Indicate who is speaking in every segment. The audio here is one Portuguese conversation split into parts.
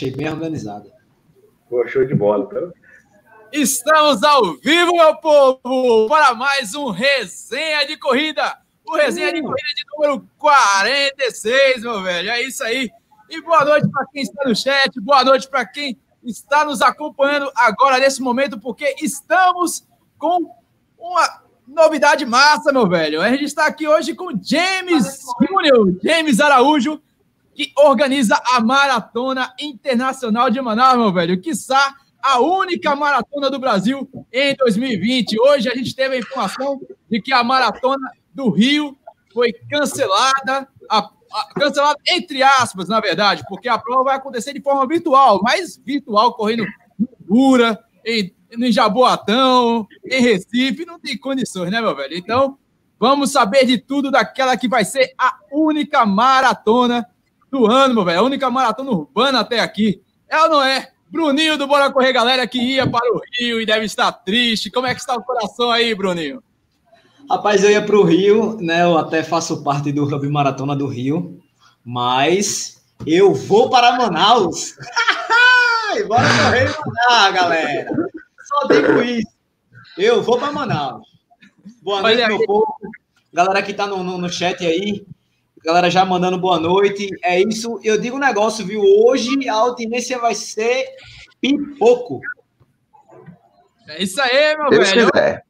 Speaker 1: Achei bem organizada.
Speaker 2: Pô, show de bola. Tá?
Speaker 3: Estamos ao vivo, meu povo, para mais um Resenha de Corrida. O Resenha de Corrida de número 46, meu velho. É isso aí. E boa noite para quem está no chat, boa noite para quem está nos acompanhando agora nesse momento, porque estamos com uma novidade massa, meu velho. A gente está aqui hoje com James Júnior, James Araújo, que organiza a Maratona Internacional de Manaus, meu velho. Quiçá a única maratona do Brasil em 2020. Hoje a gente teve a informação de que a maratona do Rio foi cancelada, a, a, cancelada entre aspas, na verdade, porque a prova vai acontecer de forma virtual, mas virtual, correndo dura, em, em Jaboatão, em Recife, não tem condições, né, meu velho? Então, vamos saber de tudo daquela que vai ser a única maratona do ano, meu velho. A única maratona urbana até aqui. É ou não é? Bruninho do Bora Correr, galera, que ia para o Rio e deve estar triste. Como é que está o coração aí, Bruninho?
Speaker 1: Rapaz, eu ia para o Rio, né? Eu até faço parte do Hub Maratona do Rio, mas eu vou para Manaus. Bora correr em Manaus, galera. Só digo isso. Eu vou para Manaus. Boa noite, meu povo. Galera que está no, no, no chat aí, Galera já mandando boa noite. É isso. Eu digo um negócio, viu? Hoje a audiência vai ser pipoco.
Speaker 3: É isso aí, meu Deus velho. Quiser.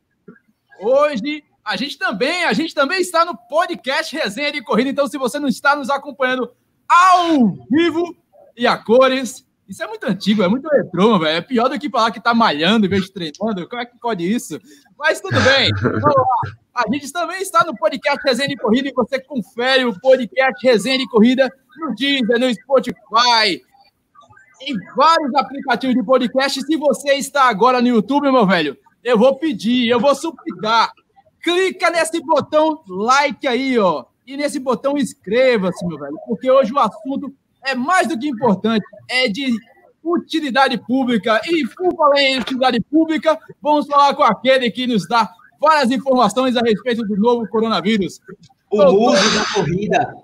Speaker 3: Hoje a gente também, a gente também está no podcast Resenha de Corrida. Então, se você não está nos acompanhando ao vivo e a cores, isso é muito antigo, é muito retrô, velho. É pior do que falar que tá malhando em vez de treinando. Como é que pode isso? Mas tudo bem. Vamos lá. A gente também está no podcast Resenha de Corrida e você confere o podcast Resenha de Corrida no Deezer, no Spotify, em vários aplicativos de podcast. Se você está agora no YouTube, meu velho, eu vou pedir, eu vou suplicar. Clica nesse botão like aí, ó. E nesse botão inscreva-se, meu velho, porque hoje o assunto é mais do que importante, é de utilidade pública. E por falar em utilidade pública, vamos falar com aquele que nos dá várias informações a respeito do novo coronavírus.
Speaker 1: O mundo da corrida.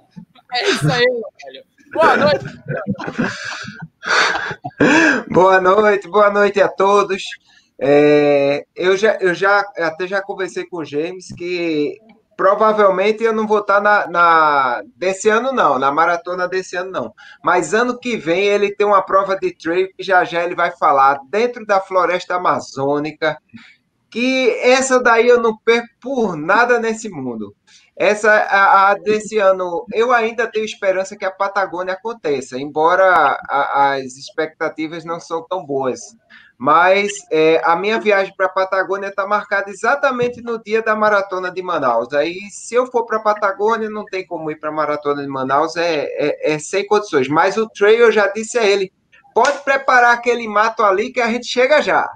Speaker 3: É isso aí, velho. Boa noite.
Speaker 4: boa noite, boa noite a todos. É, eu, já, eu já até já conversei com o James que provavelmente eu não vou estar na, na, desse ano não, na maratona desse ano não. Mas ano que vem ele tem uma prova de trail que já já ele vai falar dentro da floresta amazônica que essa daí eu não perco por nada nesse mundo. Essa a, a, desse ano, eu ainda tenho esperança que a Patagônia aconteça, embora a, as expectativas não são tão boas. Mas é, a minha viagem para a Patagônia está marcada exatamente no dia da maratona de Manaus. Aí, se eu for para a Patagônia, não tem como ir para a maratona de Manaus, é, é, é sem condições. Mas o trail, eu já disse a ele, pode preparar aquele mato ali que a gente chega já.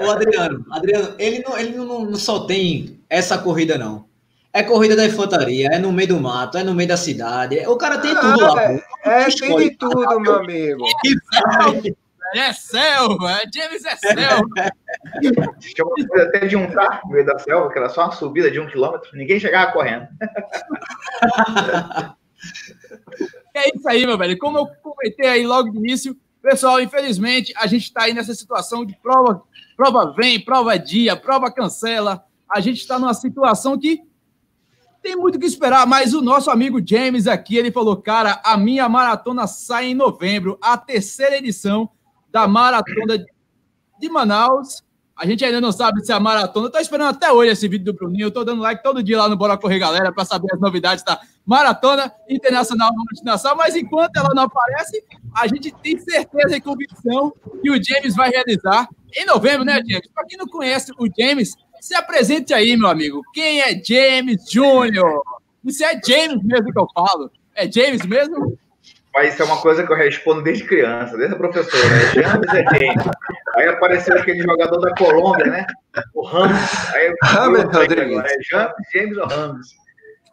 Speaker 1: O Adriano, Adriano, ele não, ele não, não só tem essa corrida, não. É corrida da infantaria, é no meio do mato, é no meio da cidade. O cara tem ah, tudo lá.
Speaker 4: É, é tem de tudo, meu amigo.
Speaker 3: É selva, é James é selva.
Speaker 2: Chama até de um carro no meio da selva, que era só uma subida de um quilômetro, ninguém chegava correndo.
Speaker 3: é isso aí, meu velho. Como eu comentei aí logo de início, pessoal, infelizmente, a gente está aí nessa situação de prova prova vem, prova dia, prova cancela. A gente está numa situação que tem muito o que esperar, mas o nosso amigo James aqui, ele falou, cara, a minha maratona sai em novembro, a terceira edição da maratona de Manaus. A gente ainda não sabe se é a maratona. Eu tô esperando até hoje esse vídeo do Bruninho. Eu tô dando like todo dia lá no Bora Correr Galera para saber as novidades da Maratona Internacional Nacional. Mas enquanto ela não aparece, a gente tem certeza e convicção que o James vai realizar em novembro, né, James? Para quem não conhece o James, se apresente aí, meu amigo. Quem é James Júnior? Isso é James mesmo que eu falo. É James mesmo?
Speaker 2: Mas isso é uma coisa que eu respondo desde criança, desde a professora. Né? James é James. Aí apareceu aquele jogador da Colômbia, né? O Ramos. Aí Ramos Rodrigues. É James, James ou Ramos.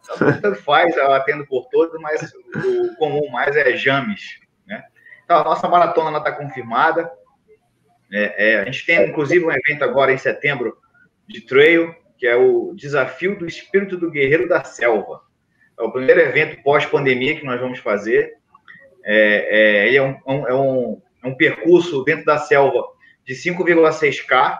Speaker 2: Então, tanto faz, eu atendo por todos, mas o comum mais é James. Né? Então, a nossa maratona está confirmada. É, é, a gente tem, inclusive, um evento agora em setembro de trail, que é o Desafio do Espírito do Guerreiro da Selva. É o primeiro evento pós-pandemia que nós vamos fazer. É, é, ele é um, um, é um, é um percurso dentro da selva de 5,6K,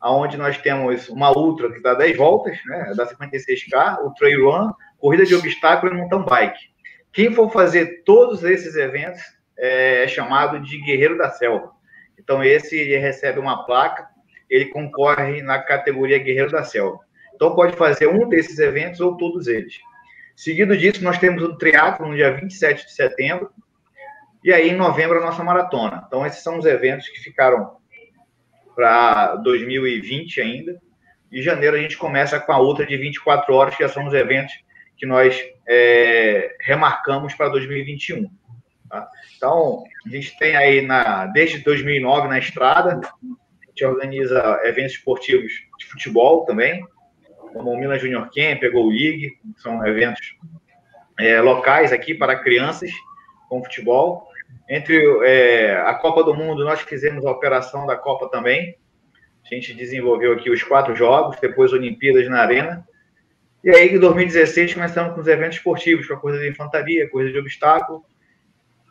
Speaker 2: aonde nós temos uma ultra que dá 10 voltas, né, dá 56K, o trail run, corrida de obstáculo e mountain bike. Quem for fazer todos esses eventos é, é chamado de guerreiro da selva. Então esse ele recebe uma placa, ele concorre na categoria guerreiro da selva. Então pode fazer um desses eventos ou todos eles. Seguido disso, nós temos o triatlo no dia 27 de setembro, e aí em novembro a nossa maratona. Então esses são os eventos que ficaram para 2020 ainda. Em janeiro a gente começa com a outra de 24 horas, que são os eventos que nós é, remarcamos para 2021. Tá? Então, a gente tem aí, na, desde 2009 na estrada, a gente organiza eventos esportivos de futebol também, como o Milan Junior Camp, Go League, são eventos é, locais aqui para crianças com futebol. Entre é, a Copa do Mundo, nós fizemos a operação da Copa também. A gente desenvolveu aqui os quatro jogos, depois Olimpíadas na Arena. E aí, em 2016, começamos com os eventos esportivos, com a corrida de infantaria, corrida de obstáculo,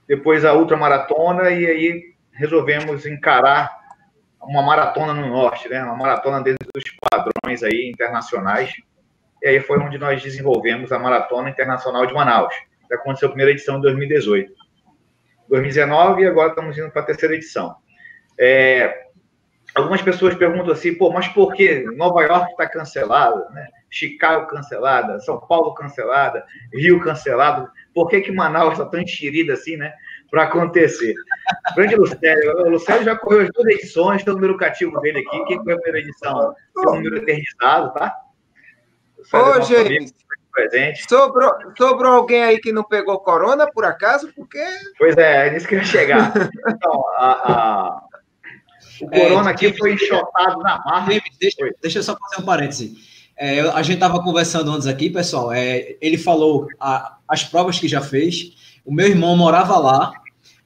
Speaker 2: depois a ultramaratona, e aí resolvemos encarar uma maratona no norte, né? Uma maratona dentro dos padrões aí internacionais. E aí foi onde nós desenvolvemos a Maratona Internacional de Manaus. Que aconteceu a primeira edição em 2018. 2019 e agora estamos indo para a terceira edição. É, algumas pessoas perguntam assim, pô, mas por que Nova York está cancelada, né? Chicago cancelada, São Paulo cancelada, Rio cancelado, por que que Manaus está tão enxerida assim, né? Para acontecer. Grande Lucélio, o Lucélio já correu as duas edições, tem o número cativo dele aqui, quem foi a primeira edição? Tem o número eternizado, tá?
Speaker 4: Ô, gente, presente. Sobrou, sobrou alguém aí que não pegou corona, por acaso? Porque.
Speaker 2: Pois é, é nisso que eu ia chegar. Então, a, a... o é, corona é, aqui foi enxotado na marra.
Speaker 1: Deixa, deixa eu só fazer um parêntese. É, a gente estava conversando antes aqui, pessoal. É, ele falou a, as provas que já fez. O meu irmão morava lá,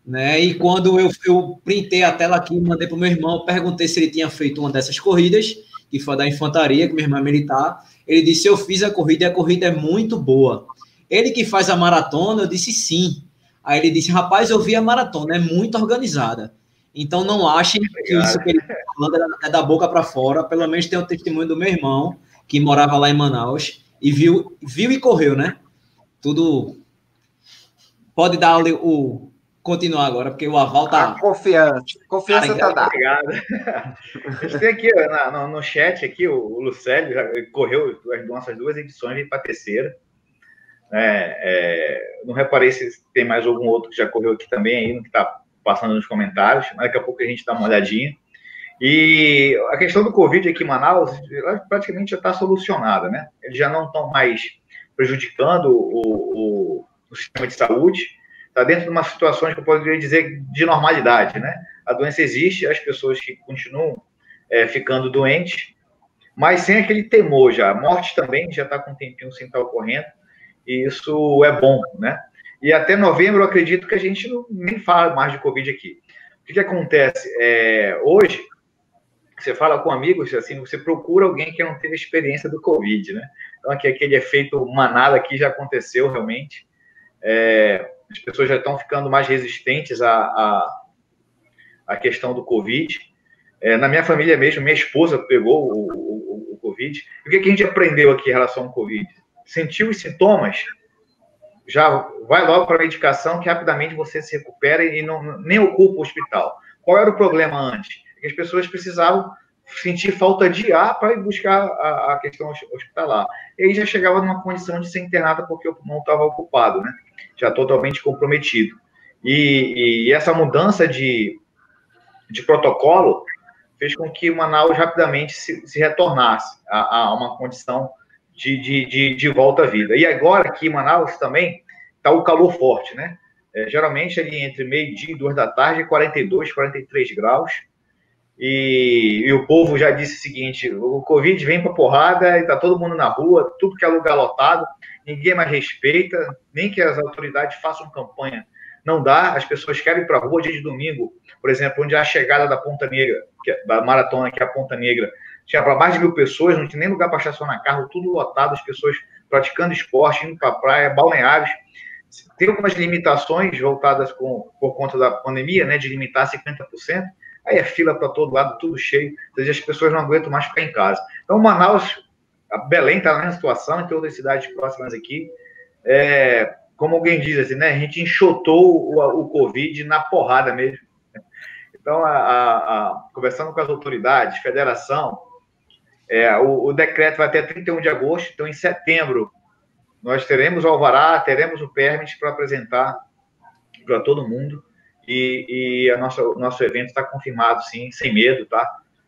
Speaker 1: né? E quando eu, eu printei a tela aqui, mandei para o meu irmão, perguntei se ele tinha feito uma dessas corridas, que foi da infantaria, que meu irmão é militar. Ele disse: Eu fiz a corrida e a corrida é muito boa. Ele que faz a maratona, eu disse sim. Aí ele disse: Rapaz, eu vi a maratona, é muito organizada. Então não achem que isso que ele está falando é da boca para fora. Pelo menos tem o testemunho do meu irmão, que morava lá em Manaus, e viu, viu e correu, né? Tudo. Pode dar o, o continuar agora, porque o aval tá.
Speaker 4: confiança. Confiança tá dada.
Speaker 2: Obrigado. A gente tem aqui na, no, no, chat aqui, o, o Lucélio já correu as nossas duas edições e para a terceira. É, é, não reparei se tem mais algum outro que já correu aqui também aí, no que está passando nos comentários, mas daqui a pouco a gente dá uma olhadinha. E a questão do Covid aqui em Manaus praticamente já está solucionada, né? Eles já não estão mais prejudicando o, o, o sistema de saúde está dentro de uma situação que eu poderia dizer de normalidade, né? A doença existe, as pessoas que continuam é, ficando doentes, mas sem aquele temor já. A morte também já está com um tempinho sem estar ocorrendo, e isso é bom, né? E até novembro eu acredito que a gente não, nem fala mais de Covid aqui. O que, que acontece? É, hoje, você fala com amigos, assim, você procura alguém que não teve experiência do Covid, né? Então, aqui, aquele efeito manada aqui já aconteceu realmente. É, as pessoas já estão ficando mais resistentes à, à, à questão do Covid. É, na minha família mesmo, minha esposa pegou o, o, o Covid. o que, que a gente aprendeu aqui em relação ao Covid? Sentiu os sintomas, já vai logo para a medicação que rapidamente você se recupera e não, nem ocupa o hospital. Qual era o problema antes? Que as pessoas precisavam sentir falta de ar para ir buscar a, a, questão hospitalar. E aí já chegava numa condição de ser internada porque o pulmão estava ocupado, né? Já totalmente comprometido. E, e, essa mudança de, de protocolo fez com que Manaus rapidamente se, se retornasse a, a, uma condição de, de, de, de, volta à vida. E agora aqui em Manaus também está o calor forte, né? É, geralmente ali entre meio-dia e duas da tarde, 42, 43 graus e, e, o povo já disse o seguinte: o Covid vem para porrada e tá todo mundo na rua, tudo que é lugar lotado, ninguém mais respeita, nem que as autoridades façam campanha. Não dá, as pessoas querem ir para a rua dia de domingo, por exemplo, onde é a chegada da Ponta Negra, é, da maratona, que é a Ponta Negra, tinha para mais de mil pessoas, não tinha nem lugar para estacionar carro, tudo lotado, as pessoas praticando esporte, indo para a praia, balneários, tem algumas limitações voltadas com, por conta da pandemia, né, de limitar 50%, aí é fila para todo lado, tudo cheio, ou seja, as pessoas não aguentam mais ficar em casa. Então, Manaus, Belém está na mesma situação, em todas as cidades próximas aqui, é, como alguém diz assim, né, a gente enxotou o, o Covid na porrada mesmo. Então, a, a, a, conversando com as autoridades, federação, é, o, o decreto vai até 31 de agosto, então em setembro nós teremos o alvará, teremos o permit para apresentar para todo mundo. E, e a nossa, o nosso evento está confirmado, sim, sem medo, tá?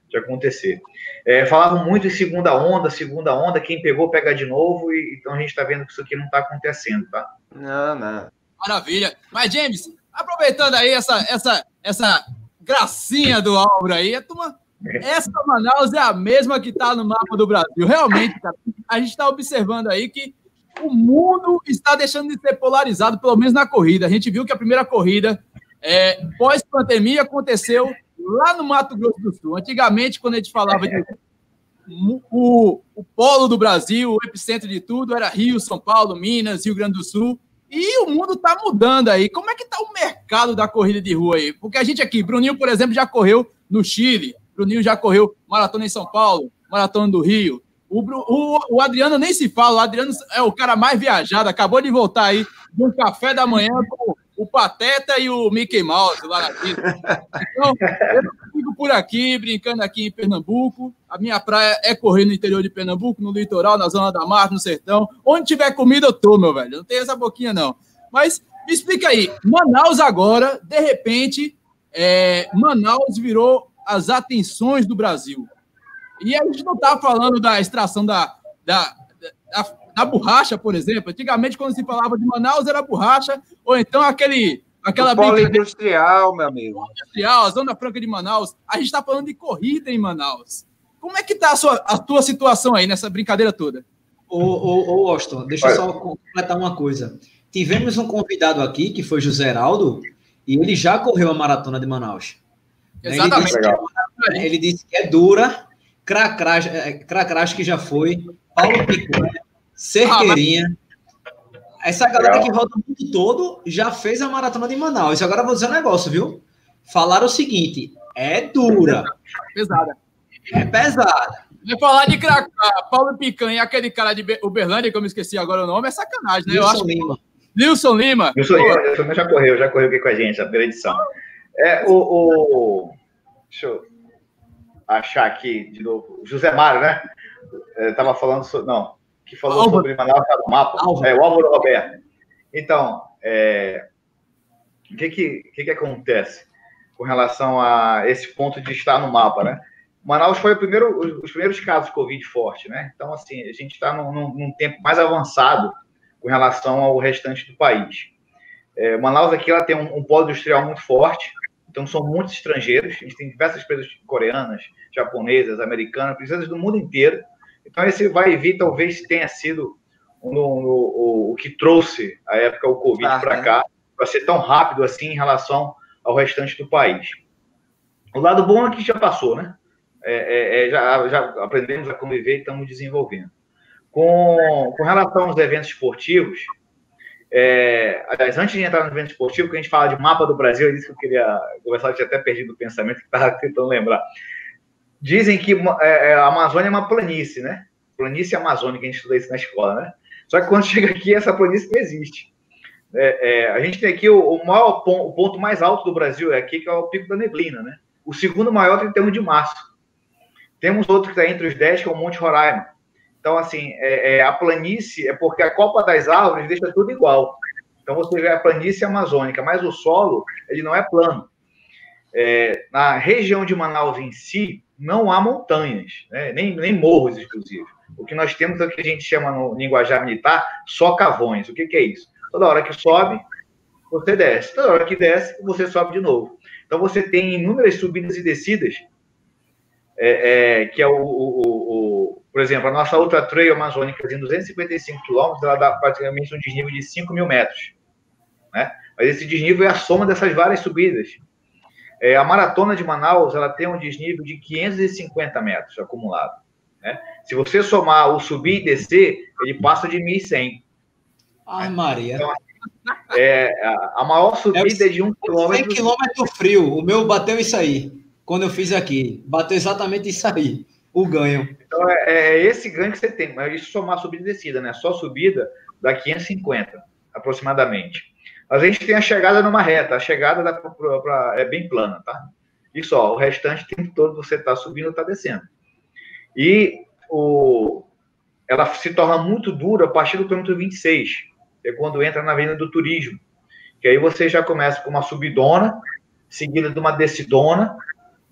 Speaker 2: De acontecer. É, falavam muito em segunda onda, segunda onda, quem pegou, pega de novo, e então a gente está vendo que isso aqui não está acontecendo, tá?
Speaker 3: Não, não. Maravilha. Mas, James, aproveitando aí essa, essa, essa gracinha do Álvaro aí, a turma essa Manaus é a mesma que está no mapa do Brasil. Realmente, cara, a gente está observando aí que o mundo está deixando de ser polarizado, pelo menos na corrida. A gente viu que a primeira corrida, é, pós-pandemia, aconteceu lá no Mato Grosso do Sul. Antigamente, quando a gente falava de o, o polo do Brasil, o epicentro de tudo, era Rio, São Paulo, Minas, Rio Grande do Sul. E o mundo está mudando aí. Como é que está o mercado da corrida de rua aí? Porque a gente aqui, Bruninho, por exemplo, já correu no Chile. Bruninho já correu maratona em São Paulo, maratona do Rio. O, o, o, Adriano nem se fala, o Adriano é o cara mais viajado, acabou de voltar aí de um café da manhã com o Pateta e o Mickey Mouse lá na. Então, eu fico por aqui, brincando aqui em Pernambuco. A minha praia é correr no interior de Pernambuco, no litoral, na zona da mata, no sertão. Onde tiver comida, eu tô, meu velho. Não tem essa boquinha, não. Mas me explica aí, Manaus agora, de repente, é, Manaus virou as atenções do Brasil. E a gente não está falando da extração da, da, da, da, borracha, por exemplo. Antigamente, quando se falava de Manaus, era borracha, ou então aquele. Aquela
Speaker 4: o polo industrial, meu amigo.
Speaker 3: Industrial, a Zona Franca de Manaus. A gente está falando de corrida em Manaus. Como é que está a, sua, a tua situação aí nessa brincadeira toda?
Speaker 1: Ô, ô, ô Austin, deixa eu só completar uma coisa. Tivemos um convidado aqui, que foi José Heraldo, e ele já correu a maratona de Manaus. Exatamente. Ele disse, é, ele disse que é dura, Cracrás, é, que já foi, Paulo Picanha, Cerqueirinha. Essa galera que roda o mundo todo já fez a maratona de Manaus. Agora eu vou dizer um negócio, viu? Falaram o seguinte: é dura.
Speaker 3: Pesada.
Speaker 1: É pesada.
Speaker 3: Vai falar de Cracá, Paulo Picanha, aquele cara de Uberlândia, que eu me esqueci agora o nome, é sacanagem, né? Nilson Lima. Nilson Lima.
Speaker 2: Nilson Lima, já correu, já correu aqui com a gente, a primeira edição. É, o, o, Deixa eu achar aqui de novo. José Mário, né? Estava falando sobre. Não, que falou Álvaro. sobre Manaus no mapa. Álvaro. É, o Álvaro Roberto. Então, é, o que, que, que, que acontece com relação a esse ponto de estar no mapa, né? Manaus foi o primeiro, os primeiros casos de Covid forte, né? Então, assim, a gente está num, num, tempo mais avançado com relação ao restante do país. É, Manaus aqui ela tem um, um polo industrial muito forte, então, são muitos estrangeiros. A gente tem diversas empresas coreanas, japonesas, americanas, empresas do mundo inteiro. Então, esse vai e vir talvez tenha sido no, no, o, o, que trouxe a época o Covid ah, para cá, para ser tão rápido assim em relação ao restante do país. O lado bom é que já passou, né? É, é, é, já, já aprendemos a conviver e estamos desenvolvendo. Com, com relação aos eventos esportivos, é, aliás, antes de entrar no evento esportivo, que a gente fala de mapa do Brasil, é isso que eu queria conversar, eu tinha até perdido o pensamento que estava tentando lembrar. Dizem que é, é, a Amazônia é uma planície, né? Planície amazônica, a gente estuda isso na escola, né? Só que quando chega aqui, essa planície não existe. É, é, a gente tem aqui o, o maior ponto, o ponto mais alto do Brasil, é aqui, que é o Pico da Neblina, né? O segundo maior, 31 de março. Temos outro que está entre os 10, que é o Monte Roraima. Então, assim, é, é, a planície é porque a copa das árvores deixa tudo igual. Então, você vê a planície amazônica, mas o solo, ele não é plano. É, na região de Manaus em si, não há montanhas, né? nem, nem morros exclusivos. O que nós temos é o que a gente chama no linguajar militar só cavões. O que, que é isso? Toda hora que sobe, você desce. Toda hora que desce, você sobe de novo. Então, você tem inúmeras subidas e descidas, é, é, que é o, o, o por exemplo, a nossa outra trail amazônica de 255 quilômetros, ela dá praticamente um desnível de 5 mil metros. Né? Mas esse desnível é a soma dessas várias subidas. É, a maratona de Manaus ela tem um desnível de 550 metros acumulado. Né? Se você somar o subir e descer, ele passa de 1.100.
Speaker 1: Ai, Maria. Então,
Speaker 2: É, a maior subida é, de um quilômetro.
Speaker 1: 100 quilômetro frio. O meu bateu isso aí. Quando eu fiz aqui. Bateu exatamente isso aí. O ganho.
Speaker 2: Então é, é esse ganho que você tem. Mas isso somar subida e descida, né? Só subida dá 550 aproximadamente. A gente tem a chegada numa reta. A chegada pra, pra, é bem plana, tá? E só. O restante, tempo todo, você está subindo ou está descendo. E o, ela se torna muito dura a partir do quilômetro 26, é quando entra na venda do turismo. Que aí você já começa com uma subidona, seguida de uma descidona,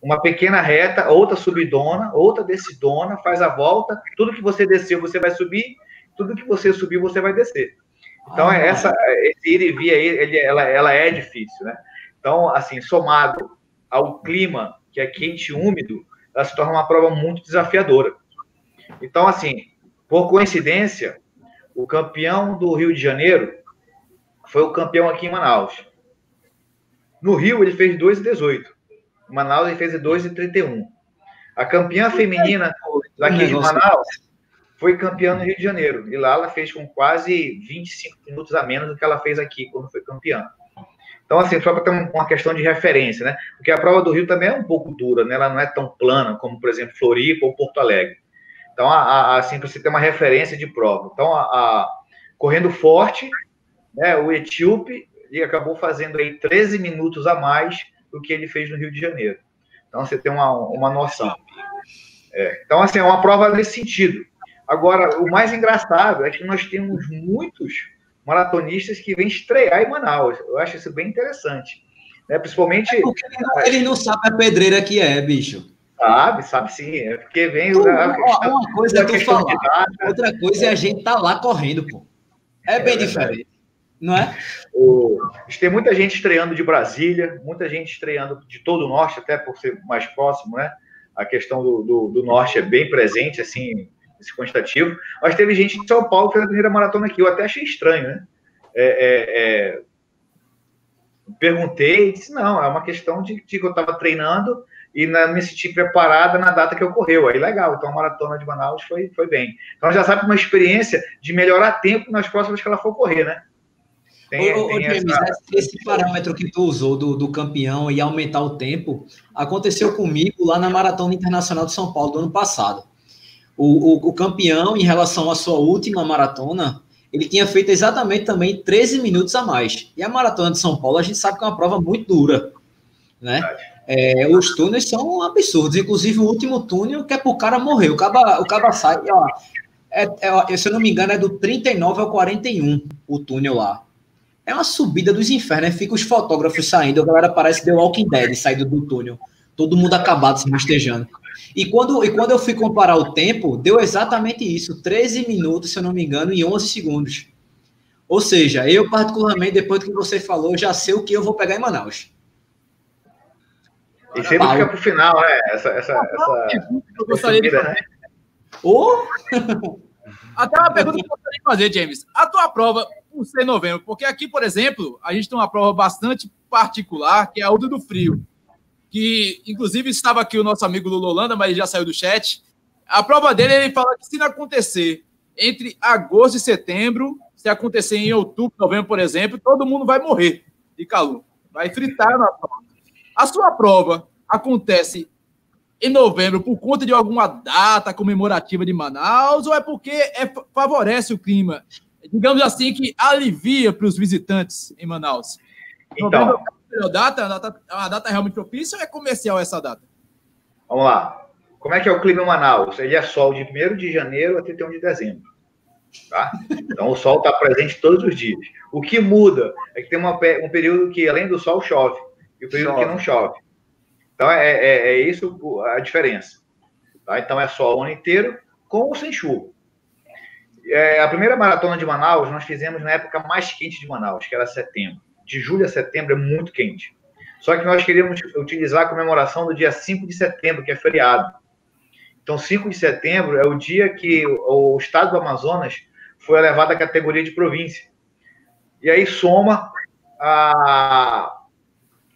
Speaker 2: uma pequena reta, outra subidona, outra descidona, faz a volta, tudo que você desceu você vai subir, tudo que você subiu você vai descer. Então, ah, essa, esse ir e vir aí, ele, ela, ela é difícil, né? Então, assim, somado ao clima, que é quente e úmido, ela se torna uma prova muito desafiadora. Então, assim, por coincidência, o campeão do Rio de Janeiro foi o campeão aqui em Manaus. No Rio, ele fez 2,18. Em Manaus, ele fez 2,31. A campeã feminina daqui de Manaus foi campeã no Rio de Janeiro. E lá ela fez com quase 25 minutos a menos do que ela fez aqui quando foi campeã. Então, assim, só para ter uma questão de referência, né? Porque a prova do Rio também é um pouco dura, né? Ela não é tão plana como, por exemplo, Floripa ou Porto Alegre. Então, a, a, assim, para você ter uma referência de prova. Então, a, a correndo forte, né, o etíope ele acabou fazendo aí 13 minutos a mais do que ele fez no Rio de Janeiro. Então, você tem uma, uma noção. É, então, assim, é uma prova nesse sentido. Agora, o mais engraçado é que nós temos muitos maratonistas que vêm estrear em Manaus. Eu acho isso bem interessante. Né? Principalmente. É porque
Speaker 1: eles não sabem a pedreira que é, bicho.
Speaker 2: Sabe, sabe sim. É porque vem.
Speaker 1: Pô, a questão, uma coisa é tu falar, outra coisa é a gente tá lá correndo, pô. É bem é diferente, não é?
Speaker 2: O, tem muita gente estreando de Brasília, muita gente estreando de todo o norte, até por ser mais próximo, né? A questão do, do, do norte é bem presente, assim, esse quantitativo. Mas teve gente de São Paulo que fez a primeira maratona aqui. Eu até achei estranho, né? É, é, é... Perguntei e disse: não, é uma questão de, de que eu estava treinando e na, me senti preparada na data que ocorreu. Aí legal, então a maratona de Manaus foi, foi bem. Então já sabe uma experiência de melhorar tempo nas próximas que ela for correr, né?
Speaker 1: Tem, ô, tem ô, James, essa... esse parâmetro que tu usou do, do campeão e aumentar o tempo aconteceu comigo lá na Maratona Internacional de São Paulo do ano passado. O, o, o campeão, em relação à sua última maratona, ele tinha feito exatamente também 13 minutos a mais. E a maratona de São Paulo, a gente sabe que é uma prova muito dura, né? É, os túneis são absurdos. Inclusive, o último túnel que é pro cara morrer. O cara, o cara sai, ó, é, é, se eu não me engano, é do 39 ao 41 o túnel lá. É uma subida dos infernos. Né? Fica os fotógrafos saindo, a galera parece The Walking Dead saindo do túnel. Todo mundo acabado se rastejando. E quando, e quando eu fui comparar o tempo, deu exatamente isso: 13 minutos, se eu não me engano, e 11 segundos. Ou seja, eu, particularmente, depois do que você falou, já sei o que eu vou pegar em Manaus.
Speaker 2: E sempre fica para o final, né? Essa, essa, essa, eu gostaria de fazer.
Speaker 3: Né? Oh! Até uma pergunta que eu gostaria de fazer, James. A tua prova, por ser novembro, porque aqui, por exemplo, a gente tem uma prova bastante particular, que é a Uda do Frio, que inclusive estava aqui o nosso amigo Lula Holanda, mas ele já saiu do chat. A prova dele, ele fala que se não acontecer entre agosto e setembro, se acontecer em outubro, novembro, por exemplo, todo mundo vai morrer de calor. Vai fritar na prova. A sua prova acontece em novembro por conta de alguma data comemorativa de Manaus ou é porque é, favorece o clima? Digamos assim, que alivia para os visitantes em Manaus. Então, novembro melhor data? A data, a data realmente propícia ou é comercial essa data?
Speaker 2: Vamos lá. Como é que é o clima em Manaus? Ele é sol de 1 de janeiro a 31 de dezembro. Tá? Então o sol está presente todos os dias. O que muda é que tem uma, um período que, além do sol, chove e o período chove. que não chove. Então, é, é, é, isso a diferença. Tá? Então, é só o ano inteiro, com ou sem chuva. É, a primeira maratona de Manaus nós fizemos na época mais quente de Manaus, que era setembro. De julho a setembro é muito quente. Só que nós queríamos utilizar a comemoração do dia 5 de setembro, que é feriado. Então, 5 de setembro é o dia que o, estado do Amazonas foi elevado à categoria de província. E aí soma a,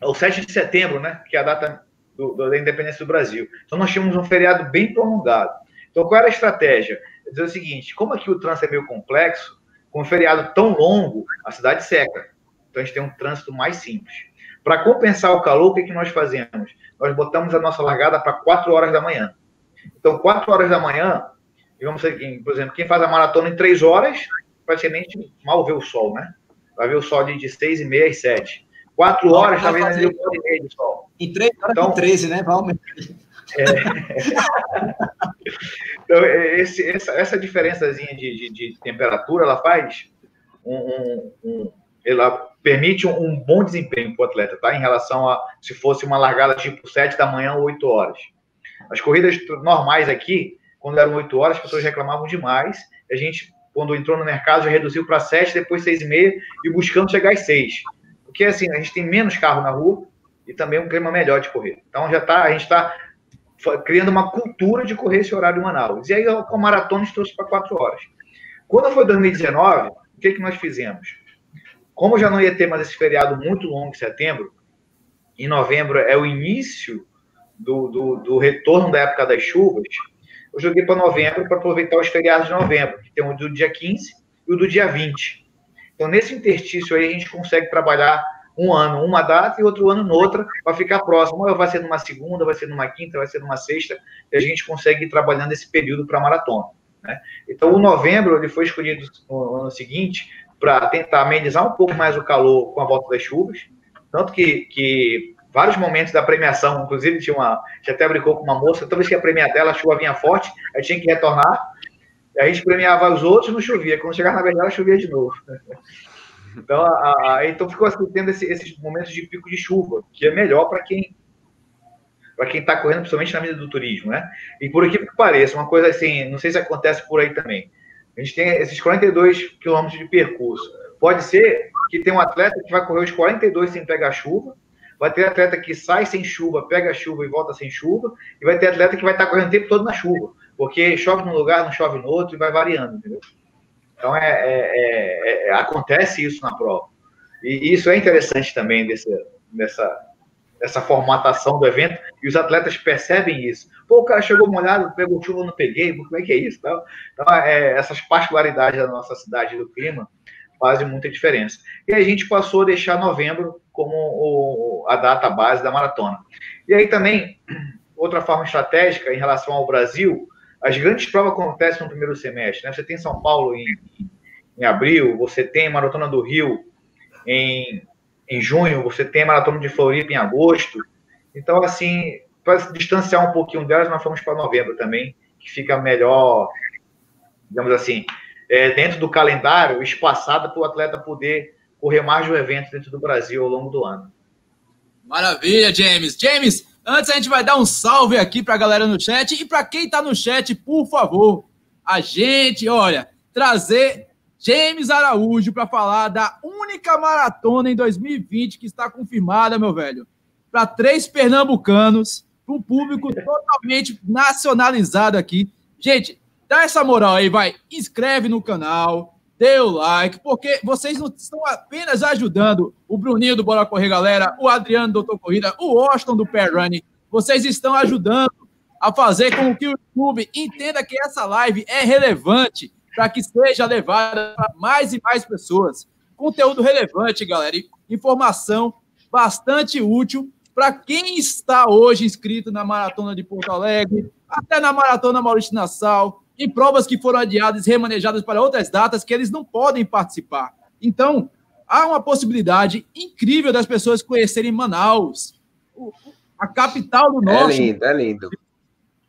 Speaker 2: o 7 de setembro, né, que é a data do, da independência do Brasil. Então, nós tínhamos um feriado bem prolongado. Então, qual era a estratégia? Dizer o seguinte: como aqui o trânsito é meio complexo, com um feriado tão longo, a cidade seca. Então a gente tem um trânsito mais simples. Para compensar o calor, o que, que nós fazemos? Nós botamos a nossa largada para 4 horas da manhã. Então, 4 horas da manhã, digamos assim, por exemplo, quem faz a maratona em 3 horas, praticamente mal vê o sol, né? Vai ver o sol de, de 6 e meia às 7. 4 horas, está vendo ali o e meio de sol.
Speaker 1: Em 3 horas então, 13, né? Vamos. É...
Speaker 2: então, esse, essa, essa diferençazinha de, de, de, temperatura, ela faz um, um, um ela permite um, um bom desempenho para o atleta, tá? Em relação a se fosse uma largada tipo 7 da manhã ou 8 horas. As corridas normais aqui, quando eram 8 horas, as pessoas reclamavam demais. A gente, quando entrou no mercado, já reduziu para 7, depois 6 e meia, e buscando chegar às 6. Porque, assim, a gente tem menos carro na rua e também um clima melhor de correr. Então, já tá, a gente está criando uma cultura de correr esse horário em Manaus. E aí, a maratona, gente trouxe para 4 horas. Quando foi 2019, o que, que nós fizemos? Como já não ia ter mais esse feriado muito longo em setembro, em novembro é o início do, do, do retorno da época das chuvas, eu joguei para novembro para aproveitar os feriados de novembro, que tem o do dia 15 e o do dia 20. Então, nesse interstício aí, a gente consegue trabalhar um ano uma data e outro ano noutra, para ficar próximo. Ou vai ser numa segunda, vai ser numa quinta, vai ser numa sexta, e a gente consegue ir trabalhando esse período para maratona. Né? Então, o novembro ele foi escolhido no ano seguinte para tentar amenizar um pouco mais o calor com a volta das chuvas. Tanto que, que vários momentos da premiação, inclusive tinha uma. Já até brincou com uma moça, toda vez que a premiar dela, a chuva vinha forte, aí tinha que retornar. A gente premiava os outros não chovia. Quando chegava na verdade, chovia de novo. Então, a, a, então ficou assim, tendo esse, esses momentos de pico de chuva, que é melhor para quem para quem está correndo, principalmente na vida do turismo, né? E por aqui que pareça, uma coisa assim, não sei se acontece por aí também. A gente tem esses 42 quilômetros de percurso. Pode ser que tem um atleta que vai correr os 42 sem pegar chuva, vai ter atleta que sai sem chuva, pega chuva e volta sem chuva, e vai ter atleta que vai estar correndo o tempo todo na chuva, porque chove num lugar, não chove no outro, e vai variando, entendeu? Então, é, é, é, é acontece isso na prova. E isso é interessante também desse, dessa, dessa formatação do evento, e os atletas percebem isso. Pô, o cara chegou molhado, pegou chuva, não peguei, como é que é isso? Então, então é, essas particularidades da nossa cidade do clima fazem muita diferença. E a gente passou a deixar novembro como o, a data base da maratona. E aí também, outra forma estratégica em relação ao Brasil, as grandes provas acontecem no primeiro semestre. Né? Você tem São Paulo em, em abril, você tem Maratona do Rio em em junho, você tem a Maratona de Floripa em agosto. Então, assim, para distanciar um pouquinho delas, nós fomos para novembro também, que fica melhor, digamos assim, é, dentro do calendário, espaçado para o atleta poder correr mais de um evento dentro do Brasil ao longo do ano.
Speaker 3: Maravilha, James. James, antes a gente vai dar um salve aqui para a galera no chat e para quem está no chat, por favor, a gente, olha, trazer James Araújo para falar da única maratona em 2020 que está confirmada, meu velho, para três pernambucanos, para um público totalmente nacionalizado aqui. Gente, dá essa moral aí, vai, inscreve no canal, dê o like, porque vocês não estão apenas ajudando o Bruninho do Bora Correr Galera, o Adriano do Doutor Corrida, o Washington do Pair Running, vocês estão ajudando a fazer com que o YouTube entenda que essa live é relevante para que seja levada para mais e mais pessoas. Conteúdo relevante, galera, e informação bastante útil para quem está hoje inscrito na Maratona de Porto Alegre, até na Maratona Maurício Nassau, em provas que foram adiadas e remanejadas para outras datas que eles não podem participar. Então, há uma possibilidade incrível das pessoas conhecerem Manaus, a capital do é
Speaker 4: norte. É lindo, é lindo.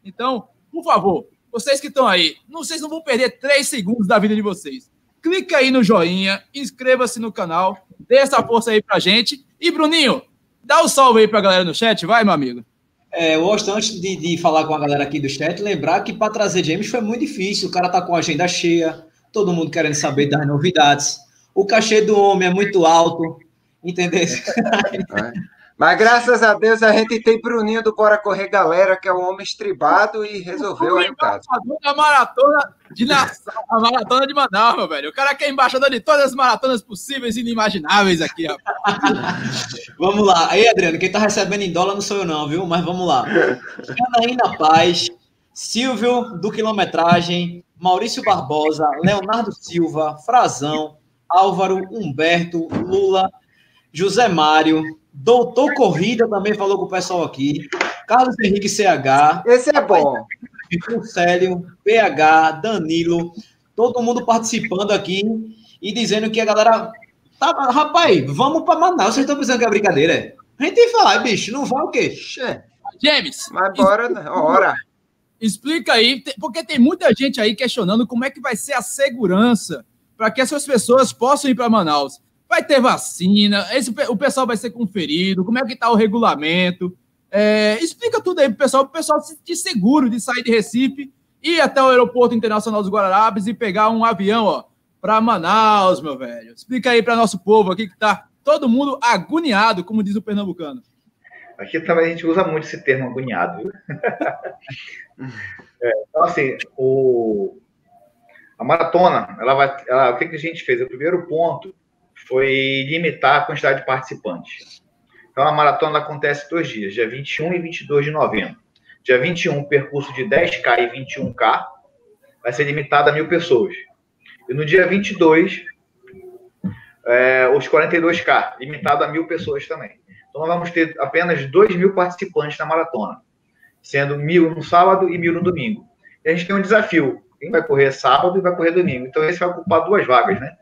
Speaker 3: Então, por favor, vocês que estão aí, não, vocês não vão perder três segundos da vida de vocês. Clica aí no joinha, inscreva-se no canal, dê essa força aí pra gente. E, Bruninho, dá o um salve aí pra galera no chat, vai, meu amigo.
Speaker 1: É, eu gosto, antes de, de falar com a galera aqui do chat, lembrar que para trazer James foi muito difícil. O cara tá com a agenda cheia, todo mundo querendo saber das novidades. O cachê do homem é muito alto, entendeu?
Speaker 4: É. Mas graças a Deus a gente tem Bruninho do Bora Correr Galera, que é um homem estribado e resolveu aí o caso.
Speaker 3: A maratona de Nassau, a maratona de Manaus, meu velho. O cara que é embaixador de todas as maratonas possíveis e inimagináveis aqui,
Speaker 1: rapaz. vamos lá. Aí, Adriano, quem tá recebendo em dólar não sou eu, não, viu? Mas vamos lá. Canaína Paz, Silvio do Quilometragem, Maurício Barbosa, Leonardo Silva, Frazão, Álvaro, Humberto, Lula, José Mário, Doutor Corrida também falou com o pessoal aqui, Carlos Henrique CH.
Speaker 4: Esse é bom.
Speaker 1: Célio, PH, Danilo, todo mundo participando aqui e dizendo que a galera. Tá, rapaz, vamos para Manaus. Vocês estão pensando que é brincadeira? É? A gente vai, bicho, não vai o quê?
Speaker 3: James.
Speaker 4: Mas bora, né? hora.
Speaker 3: Explica aí, porque tem muita gente aí questionando como é que vai ser a segurança para que essas pessoas possam ir para Manaus. Vai ter vacina, esse, o pessoal vai ser conferido, como é que está o regulamento. É, explica tudo aí para o pessoal, para o pessoal se sentir seguro de sair de Recife, ir até o Aeroporto Internacional dos Guararapes e pegar um avião ó, para Manaus, meu velho. Explica aí para nosso povo aqui que está todo mundo agoniado, como diz o pernambucano.
Speaker 2: Aqui também a gente usa muito esse termo agoniado. é, então, assim, o, a maratona, ela vai, ela, o que, que a gente fez? O primeiro ponto foi limitar a quantidade de participantes. Então, a maratona acontece dois dias, dia 21 e 22 de novembro. Dia 21, percurso de 10K e 21K, vai ser limitado a mil pessoas. E no dia 22, é, os 42K, limitado a mil pessoas também. Então, nós vamos ter apenas 2 mil participantes na maratona, sendo mil no sábado e mil no domingo. E a gente tem um desafio: quem vai correr sábado e vai correr domingo. Então, esse vai ocupar duas vagas, né?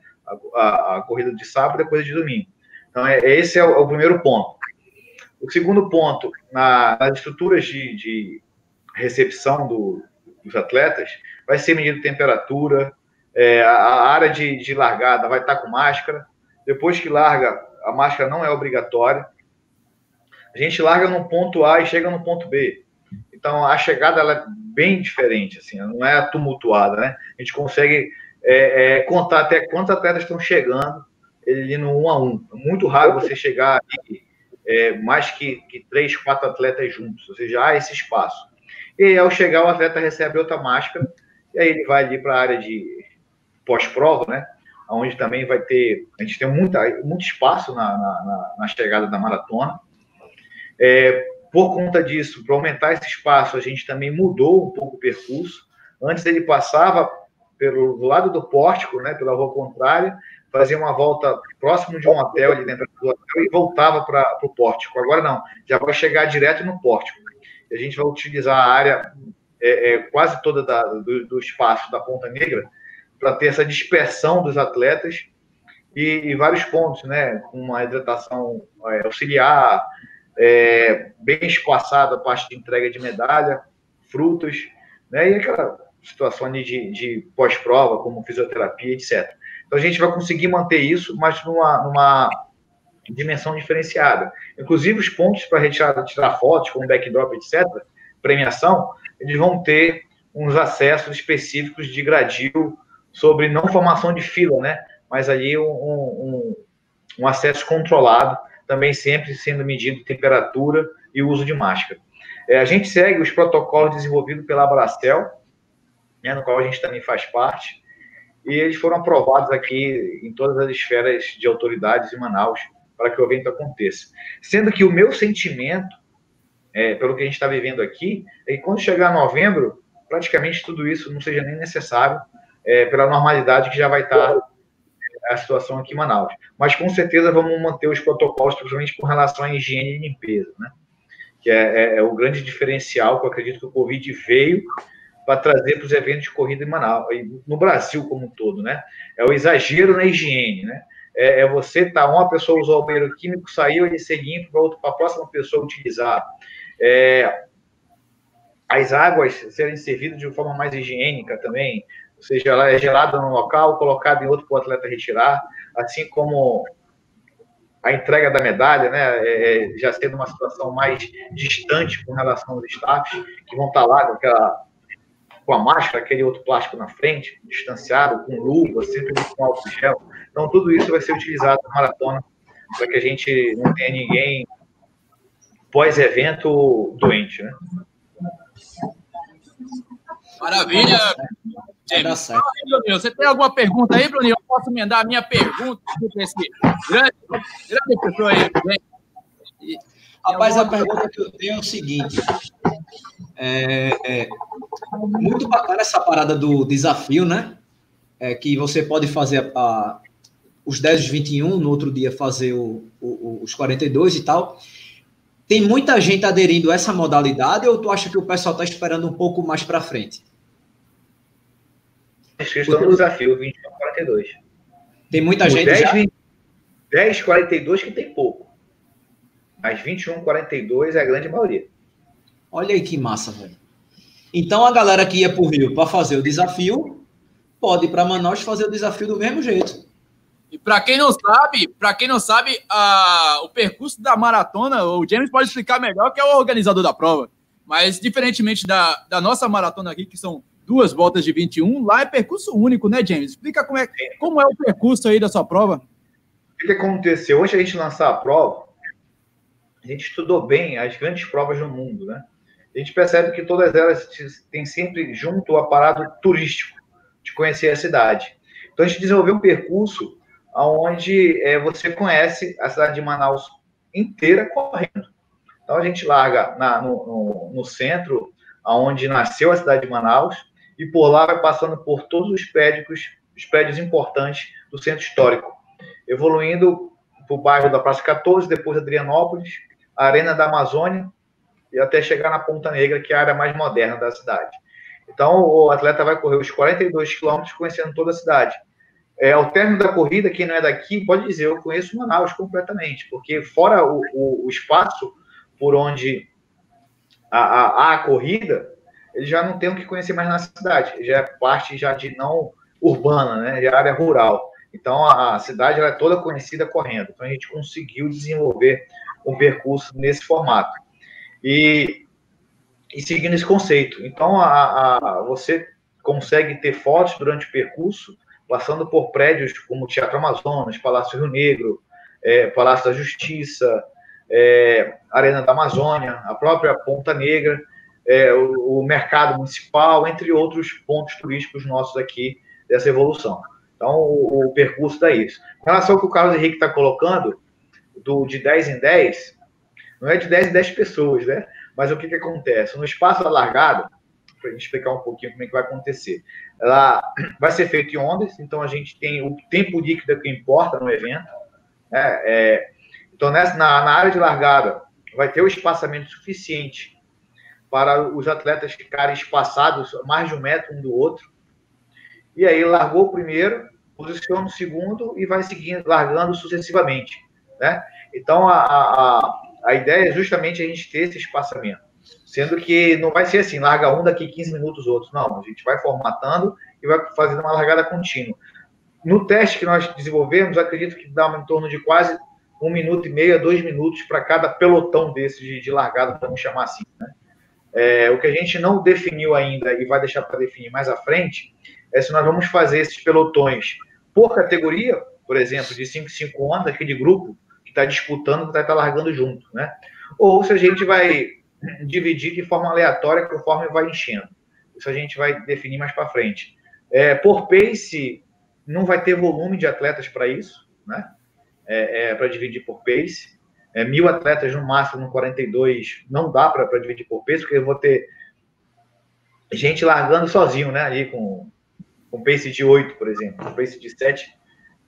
Speaker 2: A, a, corrida de sábado e a corrida de domingo. Então, é, esse é o, é o primeiro ponto. O segundo ponto, na, nas estruturas de, de recepção do, dos atletas, vai ser medida temperatura, é, a, área de, de largada vai estar com máscara. Depois que larga, a máscara não é obrigatória. A gente larga no ponto A e chega no ponto B. Então, a chegada é bem diferente, assim, não é tumultuada, né? A gente consegue é, é, contar até quantos atletas estão chegando ele no um a um. É muito raro você chegar ali, é, mais que, que três, quatro atletas juntos, ou seja, há esse espaço. E ao chegar, o atleta recebe outra máscara, e aí ele vai ali para a área de pós-prova, né? Onde também vai ter. A gente tem muita, muito espaço na, na, na chegada da maratona. É, por conta disso, para aumentar esse espaço, a gente também mudou um pouco o percurso. Antes ele passava pelo lado do pórtico, né, pela rua contrária, fazia uma volta próximo de um hotel, ali dentro do hotel, e voltava para o pórtico. Agora não, já vai chegar direto no pórtico. E a gente vai utilizar a área é, é, quase toda da, do, do, espaço da Ponta Negra para ter essa dispersão dos atletas e, e, vários pontos, né, com uma hidratação é, auxiliar, é, bem espaçada a parte de entrega de medalha, frutas, né, e aquela situação de, de pós-prova, como fisioterapia, etc. Então a gente vai conseguir manter isso, mas numa, numa dimensão diferenciada. Inclusive os pontos para retirar tirar fotos, como backdrop, etc., premiação, eles vão ter uns acessos específicos de gradil sobre não formação de fila, né? Mas ali um, um, um acesso controlado também sempre sendo medido temperatura e uso de máscara. É, a gente segue os protocolos desenvolvidos pela Abracel, né, no qual a gente também faz parte, e eles foram aprovados aqui em todas as esferas de autoridades em Manaus para que o evento aconteça. Sendo que o meu sentimento, é, pelo que a gente está vivendo aqui, é que quando chegar novembro, praticamente tudo isso não seja nem necessário, é, pela normalidade que já vai estar tá a situação aqui em Manaus. Mas com certeza vamos manter os protocolos, principalmente com relação à higiene e limpeza, né? Que é, é, é o grande diferencial que eu acredito que o Covid veio para trazer para os eventos de corrida em Manaus, no Brasil como um todo, né? É o exagero na higiene, né? É, é você tá uma pessoa usou o banheiro químico, saiu ser limpo para a próxima pessoa utilizar. É, as águas serem servidas de forma mais higiênica também, ou seja, ela é gelada no local, colocada em outro para o atleta retirar, assim como a entrega da medalha, né, é, é, já sendo uma situação mais distante com relação aos staffs, que vão estar tá lá com, aquela, com a máscara, aquele outro plástico na frente, distanciado, com luva, sempre com álcool gel. Então, tudo isso vai ser utilizado na maratona para que a gente não tenha ninguém pós-evento doente, né?
Speaker 3: Maravilha, James. você tem alguma pergunta aí, Bruninho? Eu posso emendar a minha pergunta para esse grande, grande pessoa aí.
Speaker 1: Rapaz, a pergunta que eu tenho é o seguinte: é, é, muito bacana essa parada do desafio, né? É que você pode fazer a, a, os 10 os 21, no outro dia fazer o, o, os 42 e tal. Tem muita gente aderindo a essa modalidade ou tu acha que o pessoal está esperando um pouco mais para frente?
Speaker 2: Inscritos no desafio 21 42.
Speaker 1: Tem muita gente 10, já? 20,
Speaker 2: 10 42 que tem pouco. Mas 21 42 é a grande maioria.
Speaker 1: Olha aí que massa, velho. Então a galera que ia para o Rio para fazer o desafio pode ir para Manaus fazer o desafio do mesmo jeito.
Speaker 3: E para quem não sabe, para quem não sabe, a, o percurso da maratona, o James pode explicar melhor que é o organizador da prova. Mas diferentemente da, da nossa maratona aqui, que são duas voltas de 21, lá é percurso único, né, James? Explica como é, como é o percurso aí da sua prova.
Speaker 2: O que aconteceu? Antes a gente lançar a prova, a gente estudou bem as grandes provas do mundo, né? A gente percebe que todas elas têm sempre junto o aparato turístico, de conhecer a cidade. Então a gente desenvolveu um percurso onde é, você conhece a cidade de Manaus inteira correndo. Então a gente larga na, no, no, no, centro, onde nasceu a cidade de Manaus, e por lá vai passando por todos os prédios, os prédios importantes do centro histórico, evoluindo para o bairro da Praça 14, depois Adrianópolis, a Arena da Amazônia, e até chegar na Ponta Negra, que é a área mais moderna da cidade. Então, o atleta vai correr os 42 quilômetros conhecendo toda a cidade. É, ao término da corrida, quem não é daqui pode dizer, eu conheço Manaus completamente, porque fora o, o, o espaço por onde há a, corrida, ele já não tem o que conhecer mais na cidade, já é parte já de não urbana, né, de área rural. Então, a, a cidade é toda conhecida correndo. Então, a gente conseguiu desenvolver um percurso nesse formato. E, e seguindo esse conceito. Então, a, a, você consegue ter fotos durante o percurso passando por prédios como Teatro Amazonas, Palácio Rio Negro, é, Palácio da Justiça, é, Arena da Amazônia, a própria Ponta Negra, é, o, o, Mercado Municipal, entre outros pontos turísticos nossos aqui dessa evolução. Então, o, o percurso dá isso. Em relação ao que o Carlos Henrique está colocando, do, de 10 em 10, não é de 10 em 10 pessoas, né? Mas o que, que acontece? No espaço alargado, para a gente explicar um pouquinho como é que vai acontecer. Ela vai ser feita em ondas, então a gente tem o tempo líquido que importa no evento. Né? É, então, nessa, na, na área de largada, vai ter o espaçamento suficiente para os atletas ficarem espaçados mais de um metro um do outro. E aí, largou o primeiro, posiciona o segundo e vai seguindo, largando sucessivamente. Né? Então, a, a, a ideia é justamente a gente ter esse espaçamento. Sendo que não vai ser assim, larga um daqui 15 minutos outros. Não, a gente vai formatando e vai fazendo uma largada contínua. No teste que nós desenvolvemos, acredito que dá em torno de quase um minuto e meio a dois minutos para cada pelotão desse de, de largada, vamos chamar assim. Né? É, o que a gente não definiu ainda e vai deixar para definir mais à frente é se nós vamos fazer esses pelotões por categoria, por exemplo, de 5 5 anos, aquele grupo está disputando, que está tá largando junto, né? Ou se a gente vai dividir de forma aleatória conforme vai enchendo. Isso a gente vai definir mais para frente. É, por pace, não vai ter volume de atletas para isso, né? É, é para dividir por pace. É, mil atletas no máximo no 42 não dá para dividir por pace, porque eu vou ter gente largando sozinho, né? Ali com, com pace de 8, por exemplo, com pace de 7,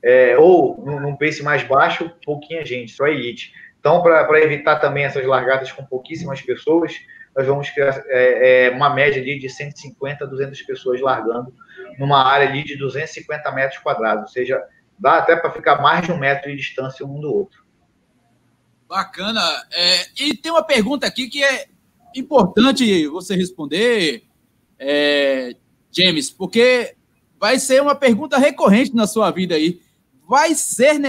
Speaker 2: é, ou num, pace mais baixo, pouquinha gente, só elite. Então, para evitar também essas largadas com pouquíssimas pessoas, nós vamos criar é, é, uma média ali de 150 a 200 pessoas largando numa área ali de 250 metros quadrados, ou seja, dá até para ficar mais de um metro de distância um do outro.
Speaker 3: Bacana. É, e tem uma pergunta aqui que é importante você responder, é, James, porque vai ser uma pergunta recorrente na sua vida aí. Vai ser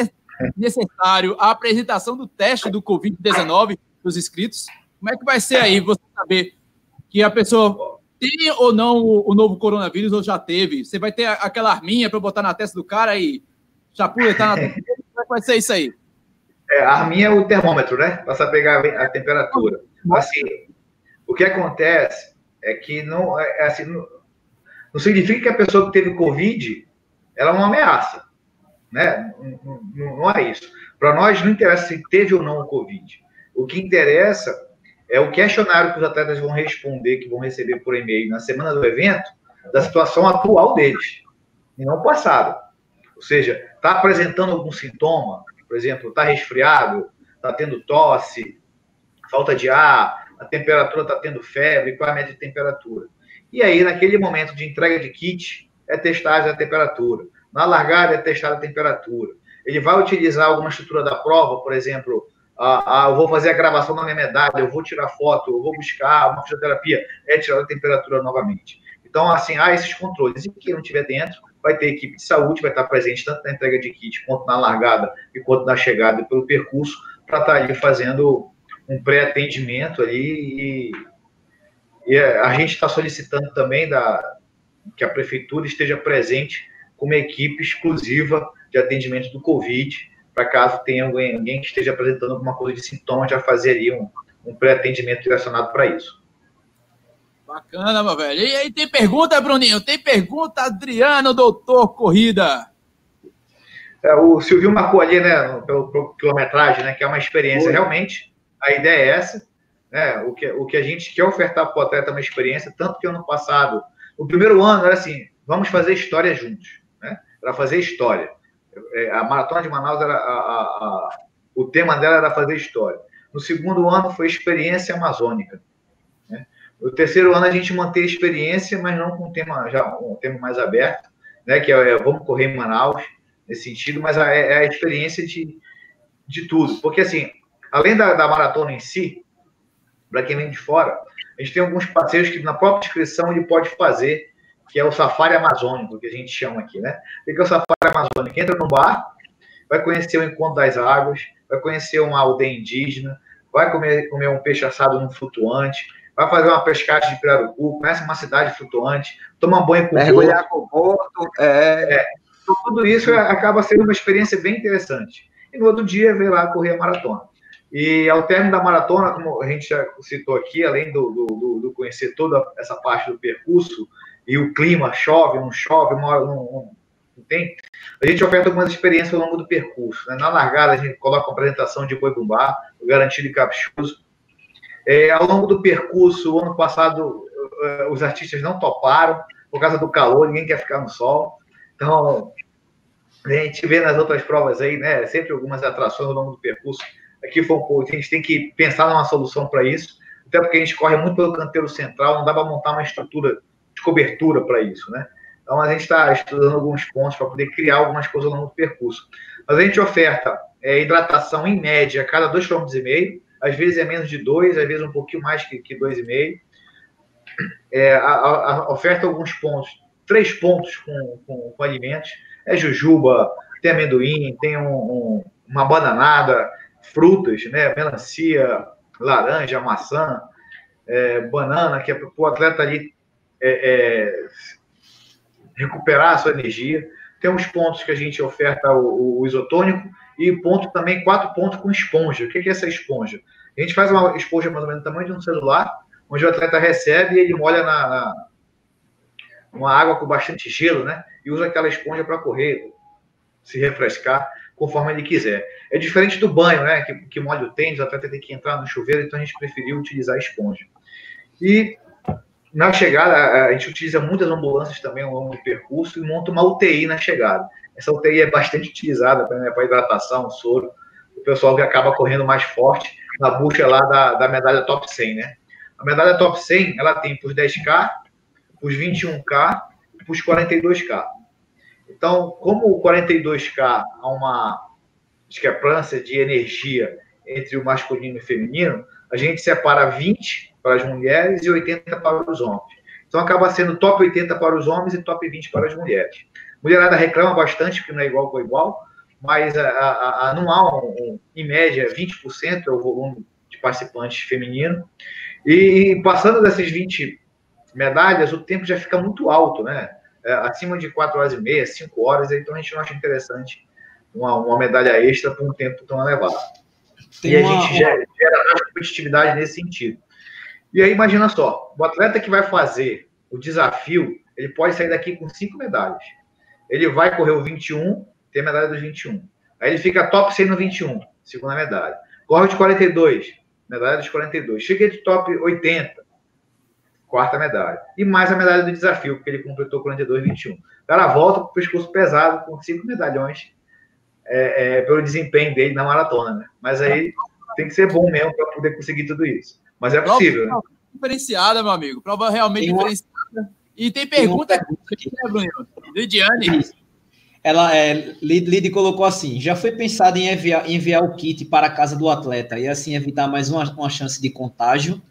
Speaker 3: necessário a apresentação do teste do Covid-19 dos inscritos? Como é que vai ser aí você saber que a pessoa tem ou não o, novo coronavírus ou já teve? Você vai ter aquela arminha para botar na testa do cara e chapuletar na testa? Como é que vai ser isso aí?
Speaker 2: É, a arminha é o termômetro, né? Para pegar a temperatura. Assim, o que acontece é que não, é, assim, não, não significa que a pessoa que teve Covid ela é uma ameaça. Né? Não, não é isso. Para nós não interessa se teve ou não o Covid. O que interessa é o questionário que os atletas vão responder, que vão receber por e-mail na semana do evento, da situação atual deles, e não passado. Ou seja, está apresentando algum sintoma, por exemplo, está resfriado, está tendo tosse, falta de ar, a temperatura está tendo febre, qual é a média de temperatura. E aí, naquele momento de entrega de kit, é testagem da temperatura. Na largada, é testar a temperatura. Ele vai utilizar alguma estrutura da prova, por exemplo, ah, ah, eu vou fazer a gravação da minha medalha, eu vou tirar foto, eu vou buscar uma fisioterapia, é tirar a temperatura novamente. Então, assim, há esses controles. E quem não estiver dentro, vai ter equipe de saúde, vai estar presente tanto na entrega de kit, quanto na largada e quanto na chegada pelo percurso, para estar ali fazendo um pré-atendimento ali. E, e a gente está solicitando também da, que a prefeitura esteja presente com uma equipe exclusiva de atendimento do Covid, para caso tenha alguém, alguém, que esteja apresentando alguma coisa de sintoma, já fazer ali um, um pré-atendimento direcionado para isso.
Speaker 3: Bacana, meu velho. E aí tem pergunta, Bruninho? Tem pergunta, Adriano, doutor Corrida?
Speaker 2: É, o Silvio marcou ali, né, pelo, pelo quilometragem, né, que é uma experiência. Oi. Realmente, a ideia é essa. Né, o, que, o que a gente quer ofertar para o atleta é uma experiência, tanto que ano passado, o primeiro ano era assim, vamos fazer história juntos. Né, para fazer história. É, a Maratona de Manaus, era a, a, a, o tema dela era fazer história. No segundo ano foi experiência amazônica. No terceiro ano a gente mantém experiência, mas não com um tema já um tema mais aberto, né? Que é, é vamos correr em Manaus nesse sentido, mas é, é, a experiência de, de tudo, porque assim, além da, da maratona em si, para quem vem de fora, a gente tem alguns passeios que na própria inscrição ele pode fazer, que é o safari amazônico, que a gente chama aqui, né? O que é o safari amazônico? Entra no bar, vai conhecer o encontro das águas, vai conhecer uma aldeia indígena, vai comer, comer um peixe assado num flutuante, vai fazer uma pescagem de pirarucu, conhece uma cidade flutuante, toma banho com
Speaker 4: Mergulhar com o porto. É...
Speaker 2: é. Então, tudo isso acaba sendo uma experiência bem interessante. E no outro dia, veio lá correr a maratona. E ao término da maratona, como a gente já citou aqui, além do, do, do conhecer toda essa parte do percurso e o clima, chove, não chove, uma tem, a gente oferta algumas experiências ao longo do percurso. Né? Na largada, a gente coloca uma apresentação de boi bumbá, garantido e capcioso, é, ao longo do percurso, o ano passado, eh, os artistas não toparam por causa do calor, ninguém quer ficar no sol. Então, a gente vê nas outras provas aí, né? Sempre algumas atrações ao longo do percurso. Aqui foi um pouco, a gente tem que pensar numa solução para isso, até porque a gente corre muito pelo canteiro central, não dá para montar uma estrutura de cobertura para isso, né? Então a gente está estudando alguns pontos para poder criar algumas coisas ao longo do percurso. Mas a gente oferta é, hidratação em média a cada 2,5 km, às vezes é menos de dois, às vezes um pouquinho mais que, que dois e meio. É, a, a, oferta alguns pontos, três pontos com, com, com, alimentos, é jujuba, tem amendoim, tem um, um, uma bananada, frutas, né, melancia, laranja, maçã, é, banana, que é para o atleta ali é, é, recuperar a sua energia. Tem uns pontos que a gente oferta o, o isotônico e ponto também, quatro pontos com esponja. O que é essa esponja? A gente faz uma esponja mais ou menos do tamanho de um celular, onde o atleta recebe e ele molha na, na uma água com bastante gelo, né? E usa aquela esponja para correr, se refrescar conforme ele quiser. É diferente do banho, né? Que, que molha o tênis, o atleta tem que entrar no chuveiro, então a gente preferiu utilizar a esponja. E na chegada, a gente utiliza muitas ambulâncias também ao longo do percurso e monta uma UTI na chegada. Essa UTI é bastante utilizada né, para hidratação, soro, o pessoal que acaba correndo mais forte na busca lá da, da medalha top 100, né? A medalha top 100, ela tem para os 10K, os 21K e os 42K. Então, como o 42K há uma discrepância de energia entre o masculino e o feminino, a gente separa 20 para as mulheres e 80 para os homens. Então, acaba sendo top 80 para os homens e top 20 para as mulheres. Mulherada reclama bastante, porque não é igual com igual, mas a, a, a, não há, um, um, em média, 20% é o volume de participantes feminino. E passando dessas 20 medalhas, o tempo já fica muito alto, né? É, acima de 4 horas e meia, 5 horas, então a gente não acha interessante uma, uma medalha extra por um tempo tão elevado. Tem e a gente gera, gera competitividade nesse sentido. E aí, imagina só, o atleta que vai fazer o desafio, ele pode sair daqui com cinco medalhas. Ele vai correr o 21, tem a medalha dos 21. Aí ele fica top 100 no 21, segunda medalha. Corre de 42, medalha dos 42. Cheguei de top 80, quarta medalha. E mais a medalha do desafio, porque ele completou 42,21. O cara volta com o pescoço pesado, com cinco medalhões, é, é, pelo desempenho dele na maratona, né? Mas aí tem que ser bom mesmo para poder conseguir tudo isso. Mas é possível,
Speaker 3: prova
Speaker 2: né?
Speaker 3: Diferenciada, meu amigo. Prova realmente tem uma... diferenciada. E tem pergunta aqui, né, Bruno? Lidiane.
Speaker 1: Ela, é, Lid colocou assim: já foi pensado em enviar, enviar o kit para a casa do atleta e assim evitar mais uma, uma chance de contágio.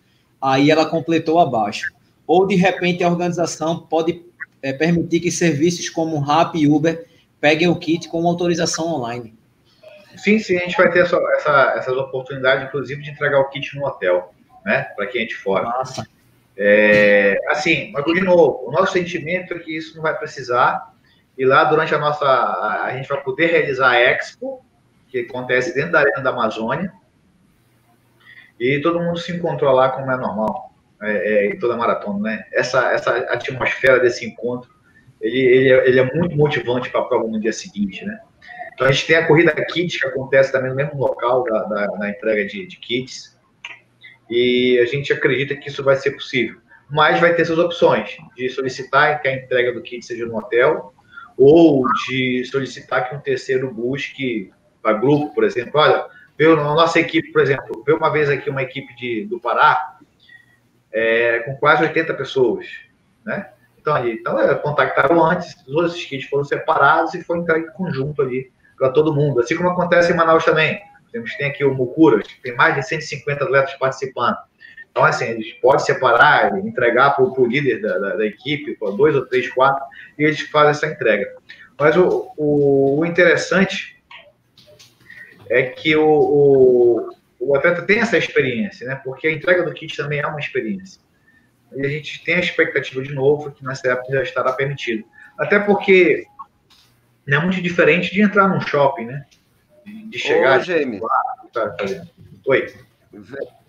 Speaker 1: Aí ela completou abaixo. Ou de repente a organização pode é, permitir que serviços como Rap e Uber peguem o kit com autorização online.
Speaker 2: Sim, sim, a gente vai ter essa, essa, essas oportunidades, inclusive, de entregar o kit no hotel, né? Para quem é de fora. Nossa. É, assim, mas de novo, o nosso sentimento é que isso não vai precisar. E lá, durante a nossa. A gente vai poder realizar a Expo, que acontece dentro da Arena da Amazônia. E todo mundo se encontrou lá como é normal, é, é, em toda a maratona, né? Essa, essa atmosfera desse encontro, ele, ele, é, ele é muito motivante para a prova no dia seguinte, né? Então a gente tem a corrida kit, que acontece também no mesmo local da, da, da entrega de, de kits, e a gente acredita que isso vai ser possível. Mas vai ter essas opções de solicitar que a entrega do kit seja no hotel, ou de solicitar que um terceiro busque para grupo, por exemplo. Olha, veio nossa equipe, por exemplo, veio uma vez aqui uma equipe de, do Pará é, com quase 80 pessoas, né? Então, ali, então é, contactaram antes, todos esses kits foram separados e foi entregue conjunto ali para todo mundo. Assim como acontece em Manaus também. Temos, tem aqui o Mucuras, tem mais de 150 atletas participando. Então, assim, eles podem separar, entregar para o líder da, da, da equipe, para dois ou três, quatro, e eles fazem essa entrega. Mas o, o, o interessante é que o, o, o, atleta tem essa experiência, né? Porque a entrega do kit também é uma experiência. E a gente tem a expectativa de novo que nessa época já estará permitido. Até porque não é muito diferente de entrar num shopping, né? De chegar. Ô,
Speaker 4: Gêmeo. Tá Oi.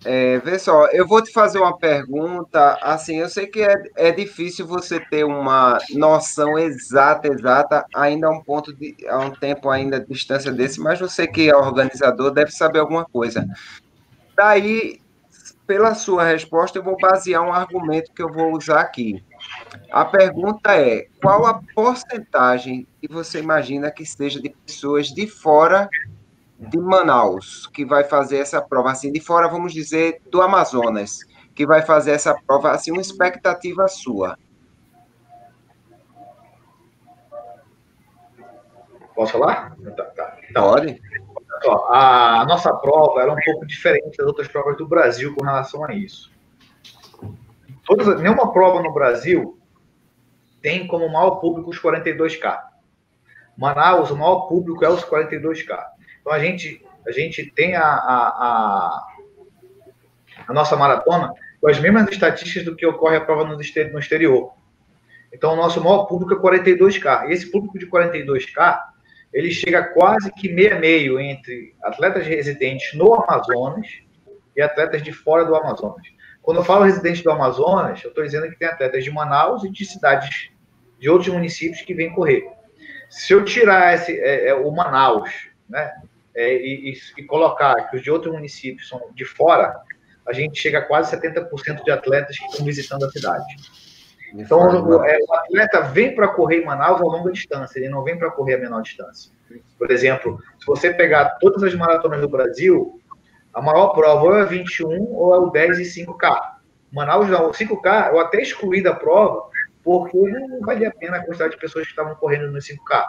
Speaker 4: É, vê só, eu vou te fazer uma pergunta. Assim, eu sei que é, é difícil você ter uma noção exata, exata, ainda a um ponto de, a um tempo ainda distância desse, mas você que é organizador deve saber alguma coisa. Daí, pela sua resposta, eu vou basear um argumento que eu vou usar aqui. A pergunta é: qual a porcentagem que você imagina que seja de pessoas de fora de Manaus que vai fazer essa prova? Assim, de fora, vamos dizer, do Amazonas, que vai fazer essa prova, assim, uma expectativa sua.
Speaker 2: Posso falar?
Speaker 4: Tá, tá. Então, Pode.
Speaker 2: A nossa prova era um pouco diferente das outras provas do Brasil com relação a isso. Todas, nenhuma prova no Brasil tem como maior público os 42K. Manaus, o maior público é os 42K. Então a gente, a gente tem a, a, a, a nossa maratona com as mesmas estatísticas do que ocorre a prova no exterior. Então o nosso maior público é 42K. E esse público de 42K, ele chega quase que meio a meio entre atletas residentes no Amazonas e atletas de fora do Amazonas. Quando eu falo residente do Amazonas, eu estou dizendo que tem atletas de Manaus e de cidades de outros municípios que vêm correr. Se eu tirar esse, é, é, o Manaus, né, é, e, e, colocar que os de outros municípios são de fora, a gente chega a quase 70% de atletas que estão visitando a cidade. Então, o, é, o atleta vem para correr em Manaus a longa distância, ele não vem para correr a menor distância. Por exemplo, se você pegar todas as maratonas do Brasil, a maior prova ou é 21 ou é o 10 e 5K. Manaus não, o 5K eu até excluí da prova porque não valia a pena a quantidade de pessoas que estavam correndo no 5K.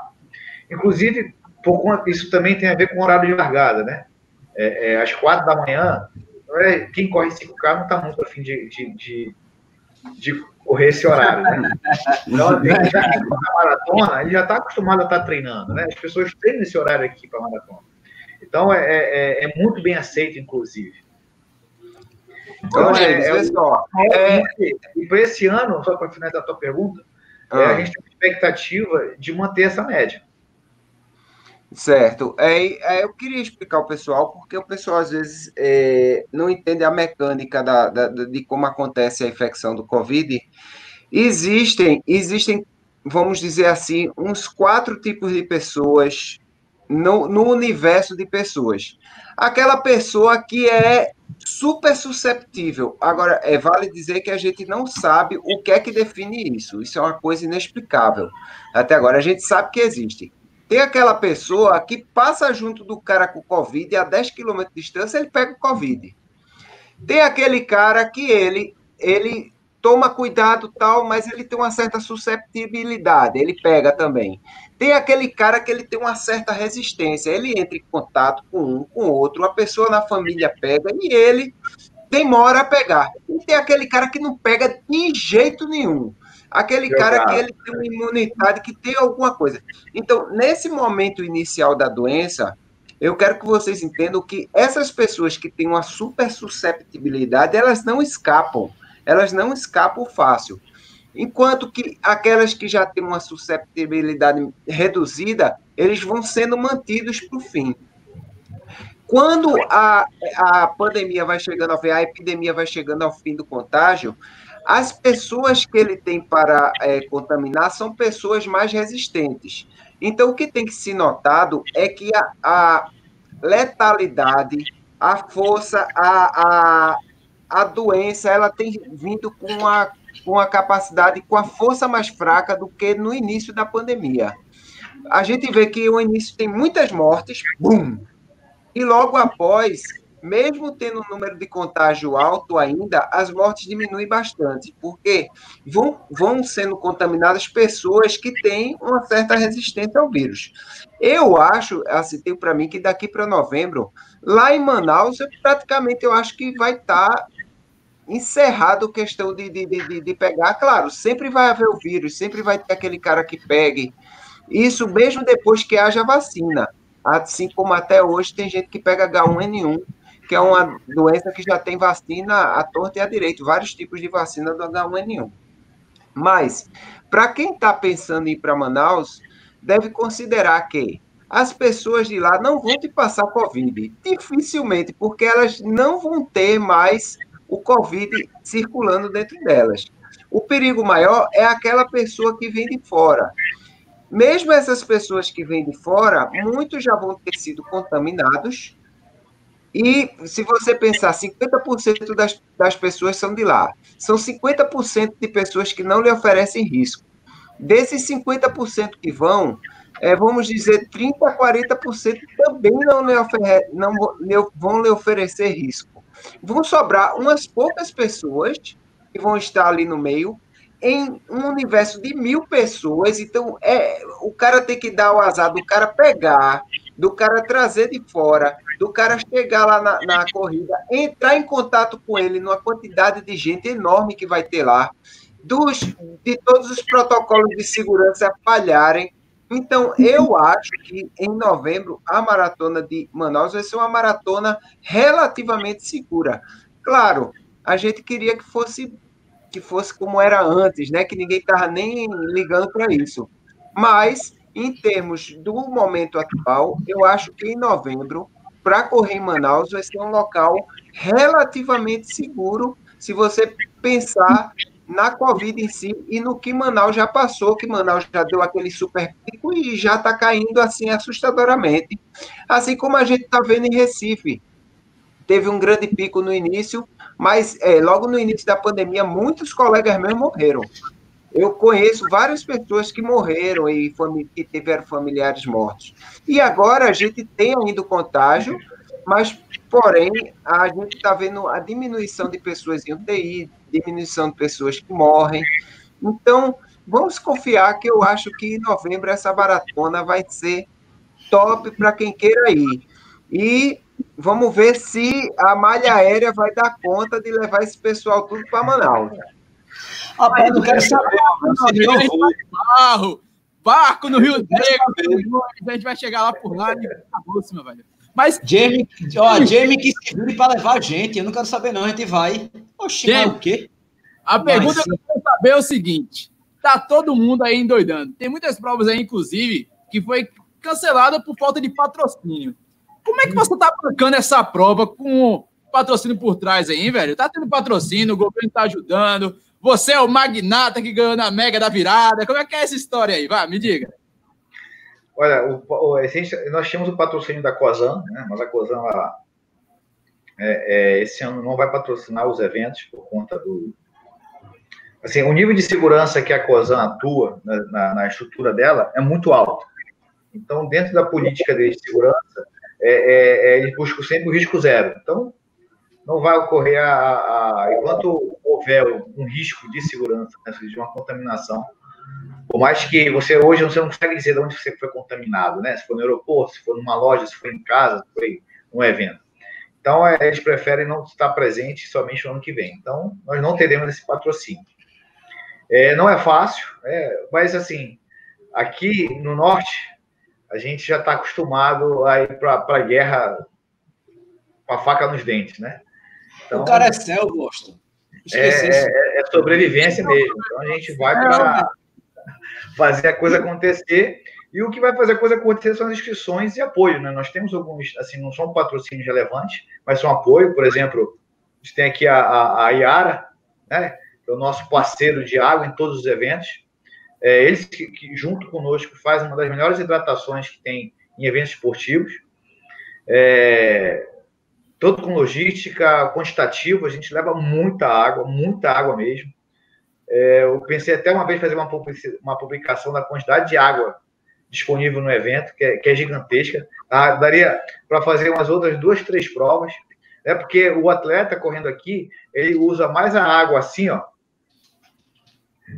Speaker 2: Inclusive, por conta, isso também tem a ver com o horário de largada, né? É, é, às quatro da manhã, é, quem corre 5K não está muito afim de, de, de, de, correr esse horário, né? Então, ele já na maratona, ele já está acostumado a estar tá treinando, né? As pessoas treinam esse horário aqui para maratona. Então, é, é, é, muito bem aceito, inclusive. Então, é, é, é, é, e para esse ano, só para finalizar a tua pergunta, ah. a gente tem expectativa de manter essa média.
Speaker 4: Certo. É, é, eu queria explicar ao pessoal, porque o pessoal às vezes é, não entende a mecânica da, da, de como acontece a infecção do Covid. Existem, existem, vamos dizer assim, uns quatro tipos de pessoas no, no universo de pessoas. Aquela pessoa que é super susceptível. Agora, é vale dizer que a gente não sabe o que é que define isso. Isso é uma coisa inexplicável. Até agora, a gente sabe que existe. Tem aquela pessoa que passa junto do cara com Covid a 10 km de distância ele pega o Covid. Tem aquele cara que ele, ele toma cuidado tal, mas ele tem uma certa susceptibilidade, ele pega também. Tem aquele cara que ele tem uma certa resistência, ele entra em contato com um, com outro, a pessoa na família pega e ele demora a pegar. E tem aquele cara que não pega de jeito nenhum. Aquele Meu cara, que ele tem uma imunidade, que tem alguma coisa. Então, nesse momento inicial da doença, eu quero que vocês entendam que essas pessoas que têm uma super susceptibilidade, elas não escapam elas não escapam fácil. Enquanto que aquelas que já têm uma susceptibilidade reduzida, eles vão sendo mantidos para o fim. Quando a, a pandemia vai chegando, a epidemia vai chegando ao fim do contágio, as pessoas que ele tem para é, contaminar são pessoas mais resistentes. Então, o que tem que ser notado é que a, a letalidade, a força, a, a, a doença ela tem vindo com a, com a capacidade, com a força mais fraca do que no início da pandemia. A gente vê que o início tem muitas mortes, bum! E logo após, mesmo tendo um número de contágio alto ainda, as mortes diminuem bastante, porque vão, vão sendo contaminadas pessoas que têm uma certa resistência ao vírus. Eu acho, assim, tenho para mim que daqui para novembro, lá em Manaus, praticamente eu acho que vai estar tá encerrado a questão de, de, de, de, pegar. Claro, sempre vai haver o vírus, sempre vai ter aquele cara que pegue. Isso mesmo depois que haja vacina. Assim como até hoje tem gente que pega H1N1, que é uma doença que já tem vacina à torta e à direito, vários tipos de vacina do H1N1. Mas, para quem está pensando em ir para Manaus, deve considerar que as pessoas de lá não vão te passar Covid. Dificilmente, porque elas não vão ter mais o Covid circulando dentro delas. O perigo maior é aquela pessoa que vem de fora. Mesmo essas pessoas que vêm de fora, muitos já vão ter sido contaminados. E se você pensar, 50% das, das pessoas são de lá. São 50% de pessoas que não lhe oferecem risco. Desses 50% que vão, é, vamos dizer, 30% a 40% também não, lhe oferece, não vão lhe oferecer risco vão sobrar umas poucas pessoas que vão estar ali no meio em um universo de mil pessoas. Então, é, o cara tem que dar o azar do cara pegar, do cara trazer de fora, do cara chegar lá na, na corrida, entrar em contato com ele numa quantidade de gente enorme que vai ter lá, dos, de todos os protocolos de segurança falharem. Então, eu acho que em novembro a maratona de Manaus vai ser uma maratona relativamente segura. Claro, a gente queria que fosse que fosse como era antes, né? Que ninguém estava nem ligando para isso. Mas, em termos do momento atual, eu acho que em novembro, para correr em Manaus, vai ser um local relativamente seguro, se você pensar na Covid em si e no que Manaus já passou, que Manaus já deu aquele super pico e já está caindo assim assustadoramente. Assim como a gente está vendo em Recife. Teve um grande pico no início, mas é, logo no início da pandemia, muitos colegas meus morreram. Eu conheço várias pessoas que morreram e que tiveram familiares mortos. E agora a gente tem ainda o contágio, mas, porém, a gente está vendo a diminuição de pessoas em UTI, diminuição de pessoas que morrem. Então, vamos confiar que eu acho que em novembro essa maratona vai ser top para quem queira ir. E vamos ver se a malha aérea vai dar conta de levar esse pessoal tudo para Manaus.
Speaker 3: Rapaz, eu quero saber. Barro, barco no Rio Negro. A gente vai chegar lá por lá e acabou, meu velho.
Speaker 1: Mas. Jamie, ó, Jamie que se vire para levar a gente. Eu não quero saber, não. A gente vai.
Speaker 3: Oxi, Jamie, o quê? A mas... pergunta que eu quero saber é o seguinte: tá todo mundo aí endoidando. Tem muitas provas aí, inclusive, que foi cancelada por falta de patrocínio. Como é que você tá bancando essa prova com patrocínio por trás aí, velho? Tá tendo patrocínio, o governo tá ajudando. Você é o magnata que ganhou na Mega da Virada. Como é que é essa história aí? Vai, me diga.
Speaker 2: Olha, o, o, nós tínhamos o patrocínio da COSAN, né? mas a COSAN ela, é, é, esse ano não vai patrocinar os eventos por conta do. Assim, o nível de segurança que a COSAN atua na, na, na estrutura dela é muito alto. Então, dentro da política de segurança, é, é, é, eles buscam sempre o risco zero. Então, não vai ocorrer a, a, enquanto houver um risco de segurança, né, de uma contaminação, por mais que você hoje você não consegue dizer de onde você foi contaminado, né? Se for no aeroporto, se for numa loja, se for em casa, se foi um evento. Então, é, eles preferem não estar presente somente no ano que vem. Então, nós não teremos esse patrocínio. É, não é fácil, é, mas assim, aqui no norte, a gente já está acostumado a ir para a guerra com a faca nos dentes, né?
Speaker 1: Então, o cara é céu, gosto.
Speaker 2: É, é, é, sobrevivência mesmo. Então a gente vai para fazer a coisa acontecer. E o que vai fazer a coisa acontecer são as inscrições e apoio. Né? Nós temos alguns, assim, não são patrocínios relevantes, mas são apoio. Por exemplo, a gente tem aqui a, a, a Iara, né? que é o nosso parceiro de água em todos os eventos. É, eles que, que, junto conosco, fazem uma das melhores hidratações que tem em eventos esportivos. É, todo com logística, quantitativo, a gente leva muita água, muita água mesmo. É, eu pensei até uma vez fazer uma, uma publicação da quantidade de água disponível no evento, que é, que é gigantesca. Tá? Daria para fazer umas outras duas, três provas, né? porque o atleta correndo aqui, ele usa mais a água assim, ó,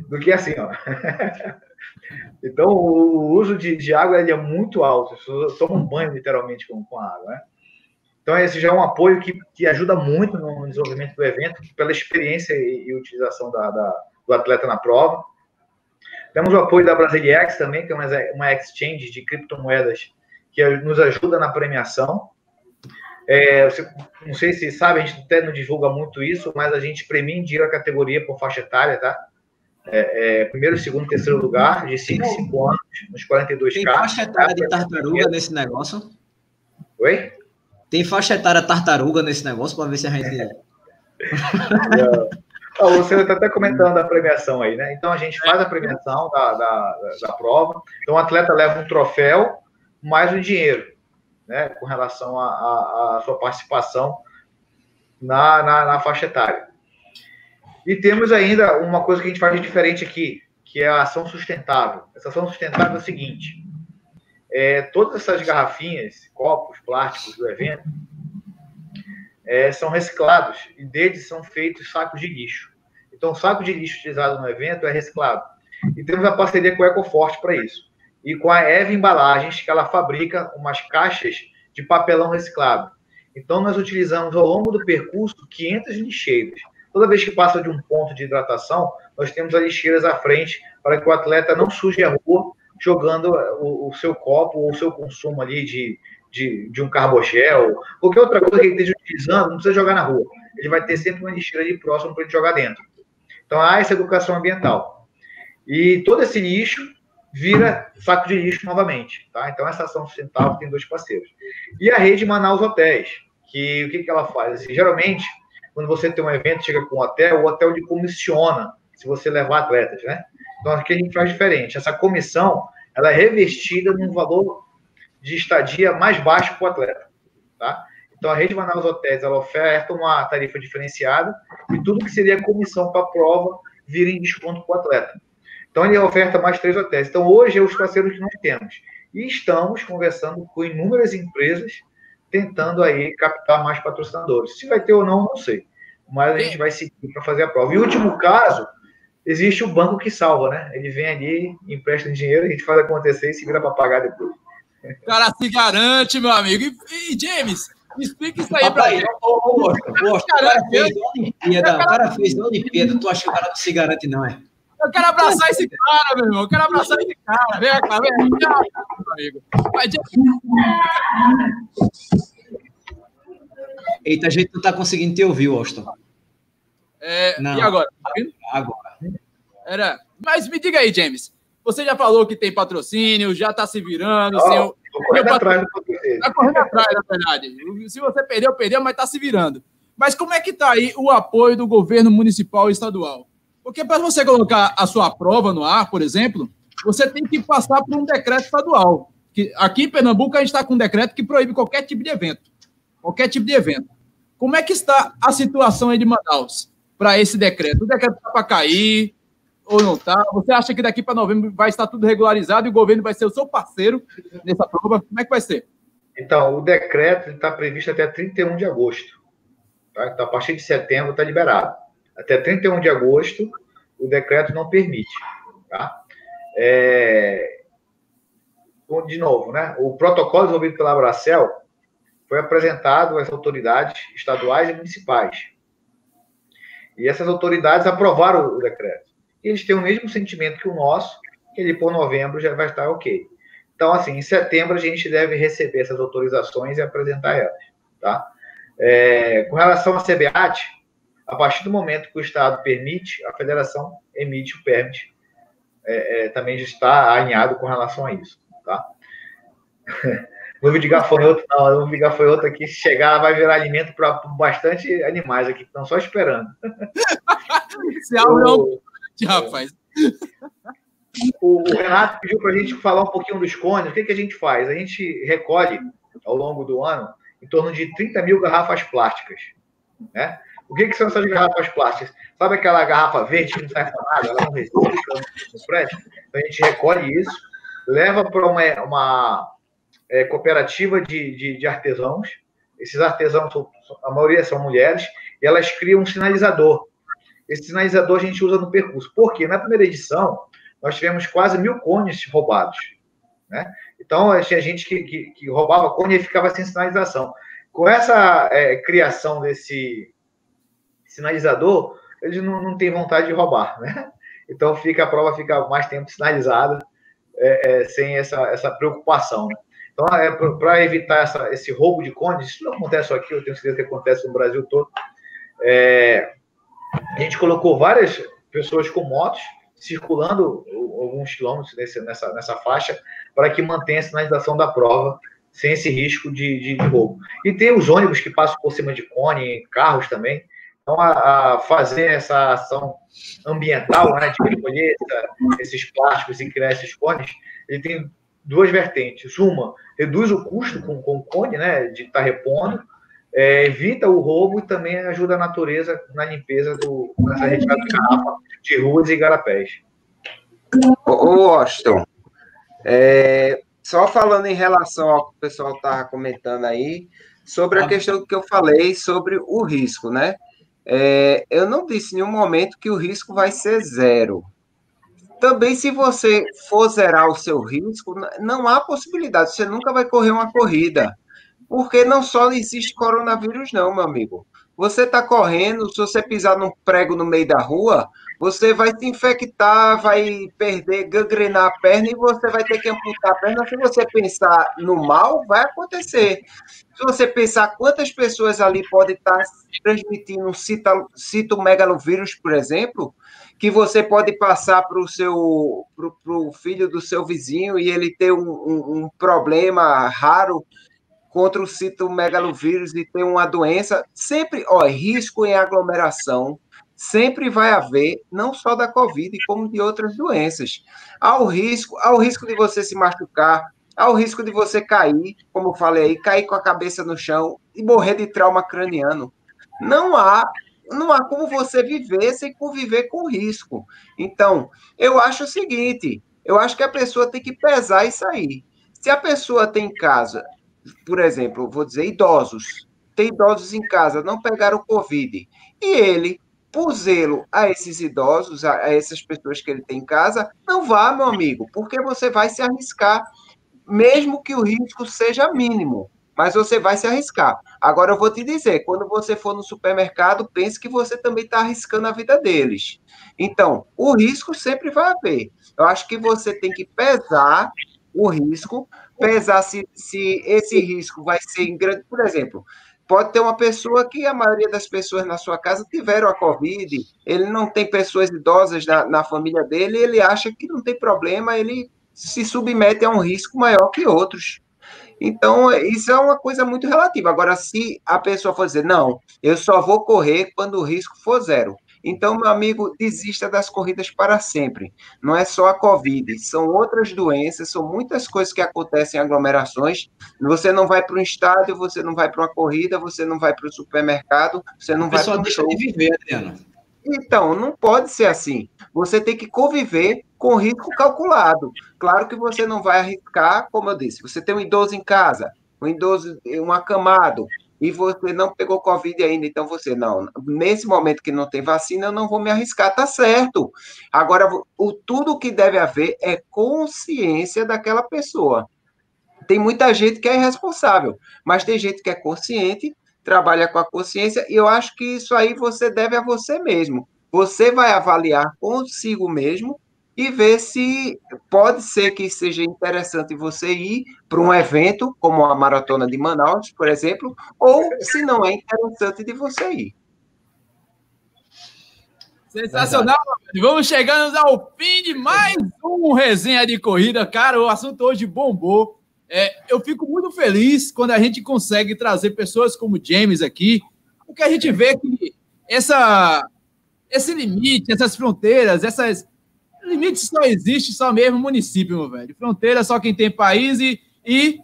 Speaker 2: do que assim, ó. então, o uso de, de água ele é muito alto. Toma um banho, literalmente, com, com a água, né? Então, esse já é um apoio que, que ajuda muito no desenvolvimento do evento, pela experiência e, e utilização da, da, do atleta na prova. Temos o apoio da Brasiliex também, que é uma, uma exchange de criptomoedas que nos ajuda na premiação. É, não sei se sabe, a gente até não divulga muito isso, mas a gente premia em dinheiro a categoria por faixa etária, tá? É, é, primeiro, segundo, terceiro lugar, de 5 5 anos, nos 42K. Tem
Speaker 1: faixa etária de tartaruga nesse negócio?
Speaker 2: Oi?
Speaker 1: Tem faixa etária tartaruga nesse negócio para ver se a gente.
Speaker 2: oh, você está até comentando a premiação aí, né? Então a gente faz a premiação da, da, da prova. Então o atleta leva um troféu mais um dinheiro, né? Com relação à sua participação na, na, na faixa etária. E temos ainda uma coisa que a gente faz de diferente aqui, que é a ação sustentável. Essa ação sustentável é o seguinte: é, todas essas garrafinhas, copos, plásticos do evento, é, são reciclados e deles são feitos sacos de lixo. Então, o saco de lixo utilizado no evento é reciclado. E temos a parceria com a Ecoforte para isso. E com a Eva Embalagens, que ela fabrica umas caixas de papelão reciclado. Então, nós utilizamos ao longo do percurso 500 lixeiras. Toda vez que passa de um ponto de hidratação, nós temos as lixeiras à frente para que o atleta não suje a rua jogando o, o, seu copo ou o seu consumo ali de, de, de um carbogel, qualquer outra coisa que ele esteja utilizando, não precisa jogar na rua. Ele vai ter sempre uma lixeira ali próximo para ele jogar dentro. Então, há essa educação ambiental. E todo esse lixo vira saco de lixo novamente. Tá? Então, essa ação sustentável tem dois parceiros. E a rede Manaus Hotéis, que o que, que ela faz? Assim, geralmente, quando você tem um evento, chega com um hotel, o hotel lhe comissiona se você levar atletas, né? Então, aqui a gente faz diferente. Essa comissão, ela é revestida num valor de estadia mais baixo para o atleta, tá? Então, a Rede Manaus Hotéis, ela oferta uma tarifa diferenciada e tudo que seria comissão para a prova vira em desconto para o atleta. Então, ele oferta mais três hotéis. Então, hoje é os parceiros que nós temos. E estamos conversando com inúmeras empresas, tentando aí captar mais patrocinadores. Se vai ter ou não, não sei. Mas a gente vai seguir para fazer a prova. E o último caso existe o banco que salva, né? Ele vem ali, empresta dinheiro, a gente faz acontecer e se vira para pagar depois.
Speaker 3: O cara se garante, meu amigo. E, e James, explica isso aí para ele. O
Speaker 1: cara fez Olimpíada, o cara fez a Olimpíada, tu acha que o cara não se garante, não é?
Speaker 3: Eu quero abraçar esse cara, meu irmão. Eu quero abraçar esse cara. Vem cá, vem cá, meu amigo.
Speaker 1: Eita, a gente não está conseguindo te ouvir, Austin.
Speaker 3: É, não, e agora? Tá
Speaker 1: agora.
Speaker 3: Era. Mas me diga aí, James. Você já falou que tem patrocínio, já está se virando. Oh, seu...
Speaker 2: correndo atrás
Speaker 3: Está correndo atrás, na verdade. Se você perdeu, perdeu, mas está se virando. Mas como é que está aí o apoio do governo municipal e estadual? Porque para você colocar a sua prova no ar, por exemplo, você tem que passar por um decreto estadual. Que aqui em Pernambuco a gente está com um decreto que proíbe qualquer tipo de evento. Qualquer tipo de evento. Como é que está a situação aí de Manaus para esse decreto? O decreto está para cair ou não está? Você acha que daqui para novembro vai estar tudo regularizado e o governo vai ser o seu parceiro nessa prova? Como é que vai ser?
Speaker 2: Então, o decreto está previsto até 31 de agosto. Tá? Então, a partir de setembro está liberado. Até 31 de agosto, o decreto não permite. Tá? É... De novo, né? o protocolo desenvolvido pela Abracel foi apresentado às autoridades estaduais e municipais. E essas autoridades aprovaram o decreto. E eles têm o mesmo sentimento que o nosso, que ele por novembro já vai estar ok. Então, assim, em setembro a gente deve receber essas autorizações e apresentar elas, tá? É, com relação à CBAT, a partir do momento que o Estado permite, a federação emite o permit. É, é, também já está alinhado com relação a isso, tá? Nuvem de gafanhoto, não, nuvem de gafanhoto aqui, se chegar, vai virar alimento para bastante animais aqui que estão só esperando.
Speaker 3: Se abre rapaz.
Speaker 2: O, o Renato pediu para a gente falar um pouquinho dos cones. O que, que a gente faz? A gente recolhe, ao longo do ano, em torno de 30 mil garrafas plásticas. Né? O que, que são essas garrafas plásticas? Sabe aquela garrafa verde que não serve para nada? Ela não resiste? Então a gente recolhe isso, leva para uma, uma é, cooperativa de, de, de, artesãos. Esses artesãos, a maioria são mulheres, e elas criam um sinalizador. Esse sinalizador a gente usa no percurso. Por quê? Na primeira edição, nós tivemos quase mil cones roubados. Né? Então, tinha gente que, que, que roubava cone e ficava sem sinalização. Com essa é, criação desse sinalizador, eles não, não têm vontade de roubar. Né? Então, fica a prova fica mais tempo sinalizada, é, é, sem essa, essa preocupação. Né? Então, é, para evitar essa, esse roubo de cones, isso não acontece só aqui, eu tenho certeza que acontece no Brasil todo. É, a gente colocou várias pessoas com motos circulando alguns quilômetros nesse, nessa, nessa faixa para que mantenha a sinalização da prova sem esse risco de, de, de, roubo. E tem os ônibus que passam por cima de cone, carros também. Então, a, a fazer essa ação ambiental, né, de recolher esses plásticos e criar esses cones, ele tem duas vertentes. Uma, reduz o custo com, com o cone, né, de estar tá repondo, é, evita o roubo e também ajuda a natureza na limpeza do, nessa retirada de garrafa de ruas e garapés.
Speaker 4: Ô, Austin, é, só falando em relação ao que o pessoal estava comentando aí, sobre a questão que eu falei sobre o risco, né? É, eu não disse em nenhum momento que o risco vai ser zero. Também, se você for zerar o seu risco, não há possibilidade, você nunca vai correr uma corrida. Porque não só existe coronavírus, não, meu amigo. Você está correndo, se você pisar num prego no meio da rua, você vai se infectar, vai perder, gangrenar a perna e você vai ter que amputar a perna. Se você pensar no mal, vai acontecer. Se você pensar quantas pessoas ali podem estar transmitindo um citomegalovírus, por exemplo, que você pode passar para o seu pro, filho do seu vizinho e ele ter um, um, um problema raro contra o citomegalovírus e ter uma doença, sempre, ó, risco em aglomeração, sempre vai haver, não só da Covid, como de outras doenças. Há o risco, há o risco de você se machucar, há o risco de você cair, como eu falei aí, cair com a cabeça no chão e morrer de trauma craniano. Não há, não há como você viver sem conviver com risco. Então, eu acho o seguinte, eu acho que a pessoa tem que pesar isso aí. Se a pessoa tem em casa por exemplo, vou dizer idosos, tem idosos em casa, não pegaram Covid, e ele, por zelo a esses idosos, a, essas pessoas que ele tem em casa, não vá, meu amigo, porque você vai se arriscar, mesmo que o risco seja mínimo, mas você vai se arriscar. Agora eu vou te dizer, quando você for no supermercado, pense que você também está arriscando a vida deles. Então, o risco sempre vai haver. Eu acho que você tem que pesar o risco, pesar se, se esse risco vai ser em grande. Por exemplo, pode ter uma pessoa que a maioria das pessoas na sua casa tiveram a Covid, ele não tem pessoas idosas na, na família dele, ele acha que não tem problema, ele se submete a um risco maior que outros. Então, isso é uma coisa muito relativa. Agora, se a pessoa for dizer, não, eu só vou correr quando o risco for zero, Então, meu amigo, desista das corridas para sempre. Não é só a Covid, são outras doenças, são muitas coisas que acontecem em aglomerações. Você não vai para um estádio, você não vai para uma corrida, você não vai para o supermercado, você não a vai para um show.
Speaker 1: de viver, Adriano.
Speaker 4: Então, não pode ser assim. Você tem que conviver com risco calculado. Claro que você não vai arriscar, como eu disse, você tem um idoso em casa, um idoso, um acamado, e você não pegou Covid ainda, então você, não, nesse momento que não tem vacina, eu não vou me arriscar, tá certo. Agora, o, tudo que deve haver é consciência daquela pessoa. Tem muita gente que é irresponsável, mas tem gente que é consciente, trabalha com a consciência, e eu acho que isso aí você deve a você mesmo. Você vai avaliar consigo mesmo e ver se pode ser que seja interessante você ir para um evento como a Maratona de Manaus, por exemplo, ou se não é interessante de você ir.
Speaker 3: Sensacional, vamos chegando ao fim de mais um resenha de corrida. Cara, o assunto hoje bombou. É, eu fico muito feliz quando a gente consegue trazer pessoas como James aqui, porque a gente vê que essa, esse limite, essas fronteiras, essas limite só existe só mesmo município, meu velho. Fronteira só quem tem país e, e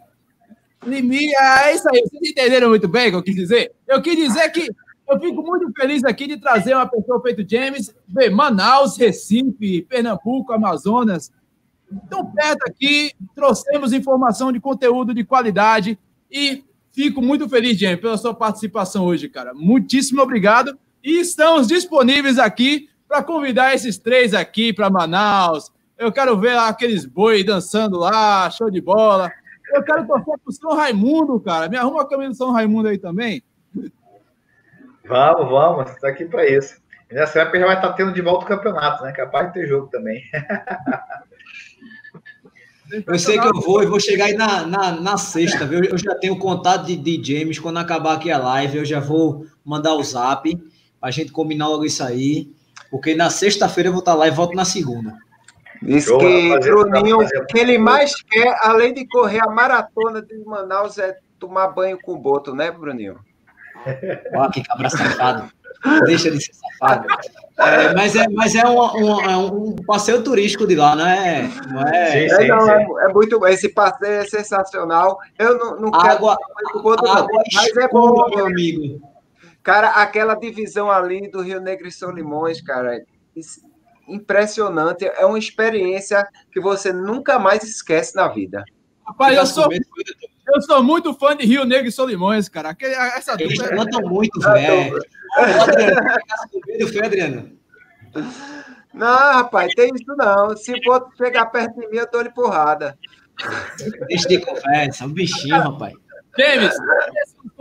Speaker 3: limite. Ah, é isso aí. Vocês entenderam muito bem o que eu quis dizer? Eu quis dizer que eu fico muito feliz aqui de trazer uma pessoa feito James, ver Manaus, Recife, Pernambuco, Amazonas. Tão perto aqui, trouxemos informação de conteúdo de qualidade e fico muito feliz, James, pela sua participação hoje, cara. Muitíssimo obrigado. E estamos disponíveis aqui para convidar esses três aqui para Manaus. Eu quero ver lá aqueles boi dançando lá, show de bola. Eu quero torcer pro São Raimundo, cara. Me arruma a camisa do São Raimundo aí também.
Speaker 2: Vamos, vamos. Está aqui para isso. E nessa época já vai estar tá tendo de volta o campeonato, né? Capaz de ter jogo também.
Speaker 1: Eu sei que eu vou e vou chegar aí na, na, na sexta, viu? Eu já tenho contato de, de James. Quando acabar aqui a live, eu já vou mandar o zap para a gente combinar logo isso aí. Porque na sexta-feira eu vou estar lá e volto na segunda.
Speaker 4: Diz Show, que Bruninho, o que ele mais quer, além de correr a maratona de Manaus, é tomar banho com boto, né, Bruninho?
Speaker 1: Olha que cabra safado. Deixa de ser safado. É, mas é, mas é um, um, é um, passeio turístico de lá, não é? Não é,
Speaker 4: sim, sim, é, não, é, é, muito Esse passeio é sensacional. Eu não, não
Speaker 1: água, quero boto, água não, mas é bom, meu amigo.
Speaker 4: Cara, aquela divisão ali do Rio Negro e São Limões, cara, impressionante. É uma experiência que você nunca mais esquece na vida.
Speaker 3: Rapaz, eu sou, eu sou muito fã de Rio Negro e Solimões, cara. Essa
Speaker 1: Eles dupla... cantam muito, velho. Foi, Adriano?
Speaker 4: Não, rapaz, tem isso não. Se for chegar perto de mim, eu dou-lhe porrada.
Speaker 1: Deixa de conversa, um bichinho, rapaz.
Speaker 3: James,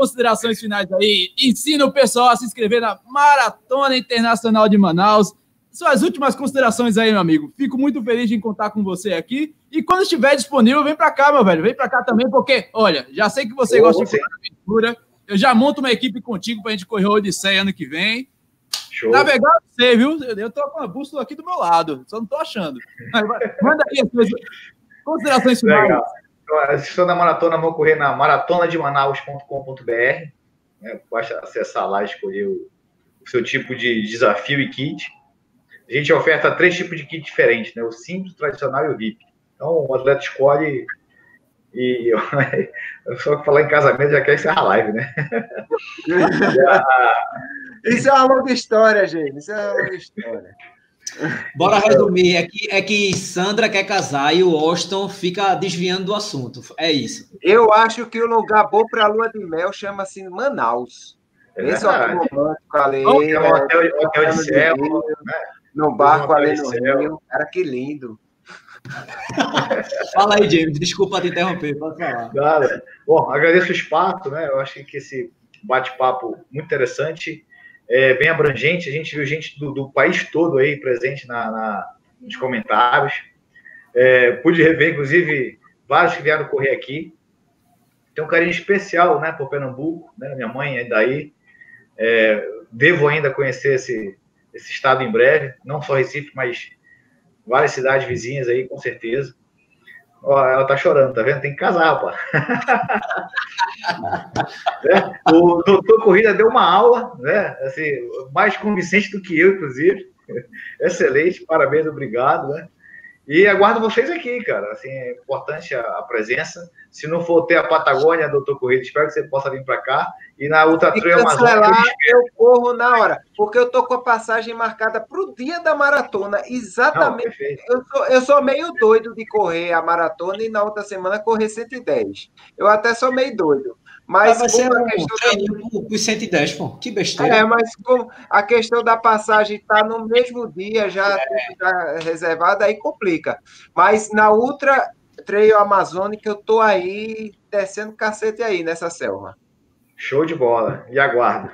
Speaker 3: considerações finais aí. Ensina o pessoal a se inscrever na Maratona Internacional de Manaus. Suas últimas considerações aí, meu amigo. Fico muito feliz de contar com você aqui. E quando estiver disponível, vem para cá, meu velho. Vem para cá também, porque, olha, já sei que você oh, gosta de aventura. Eu já monto uma equipe contigo para a gente correr o Odisseia ano que vem. Show. Navegar você, viu? Eu tô com a bússola aqui do meu lado. Só não tô achando. Manda aí as suas considerações finais. Legal.
Speaker 2: Então, na maratona, vou correr na maratonademanaus.com.br. Né? Basta acessar lá e escolher o, o, seu tipo de desafio e kit. A gente oferta três tipos de kit diferentes, né? O simples, o tradicional e o VIP. Então, o atleta escolhe e só que falar em casamento já quer encerrar a live, né?
Speaker 4: Isso é uma longa história, gente. Isso é uma longa história.
Speaker 1: Bora resumir. É que, é que Sandra quer casar e o Austin fica desviando do assunto. É isso.
Speaker 4: Eu acho que o lugar bom para a lua de mel chama-se Manaus. É Esse hotel romântico ali. É um hotel, hotel de céu. Rio, né? No barco ali no Rio. Cara, que lindo.
Speaker 1: Fala aí, James. Desculpa te interromper. Pode falar.
Speaker 2: Bom, agradeço o espaço, né? Eu acho que esse bate-papo muito interessante é, bem abrangente. A gente viu gente do, do país todo aí presente na, na nos comentários. É, pude rever, inclusive, vários que vieram correr aqui. Tem um carinho especial né, por Pernambuco, né, minha mãe é daí. É, devo ainda conhecer esse, esse estado em breve, não só Recife, mas várias cidades vizinhas aí, com certeza. Ó, ela tá chorando, tá vendo? Tem que casar, rapaz. é, o doutor Corrida deu uma aula, né? Assim, mais convincente do que eu, inclusive. Excelente, parabéns, obrigado, né? E aguardo vocês aqui, cara. Assim, é importante a, a presença. Se não for ter a Patagônia, doutor Corrida, espero que você possa vir para cá. E na Ultra Trail
Speaker 4: Amazônia. Eu corro na hora, porque eu tô com a passagem marcada para o dia da maratona. Exatamente. Não, eu, sou, eu sou meio doido de correr a maratona e na outra semana correr 110. Eu até sou meio doido. Mas,
Speaker 1: vai ser um questão da... 110, pô. Que besteira.
Speaker 4: É, mas como a questão da passagem está no mesmo dia, já é. reservada, aí complica. Mas na Ultra Trail Amazônica, eu tô aí descendo cacete aí nessa selva.
Speaker 2: Show de bola. E aguardo.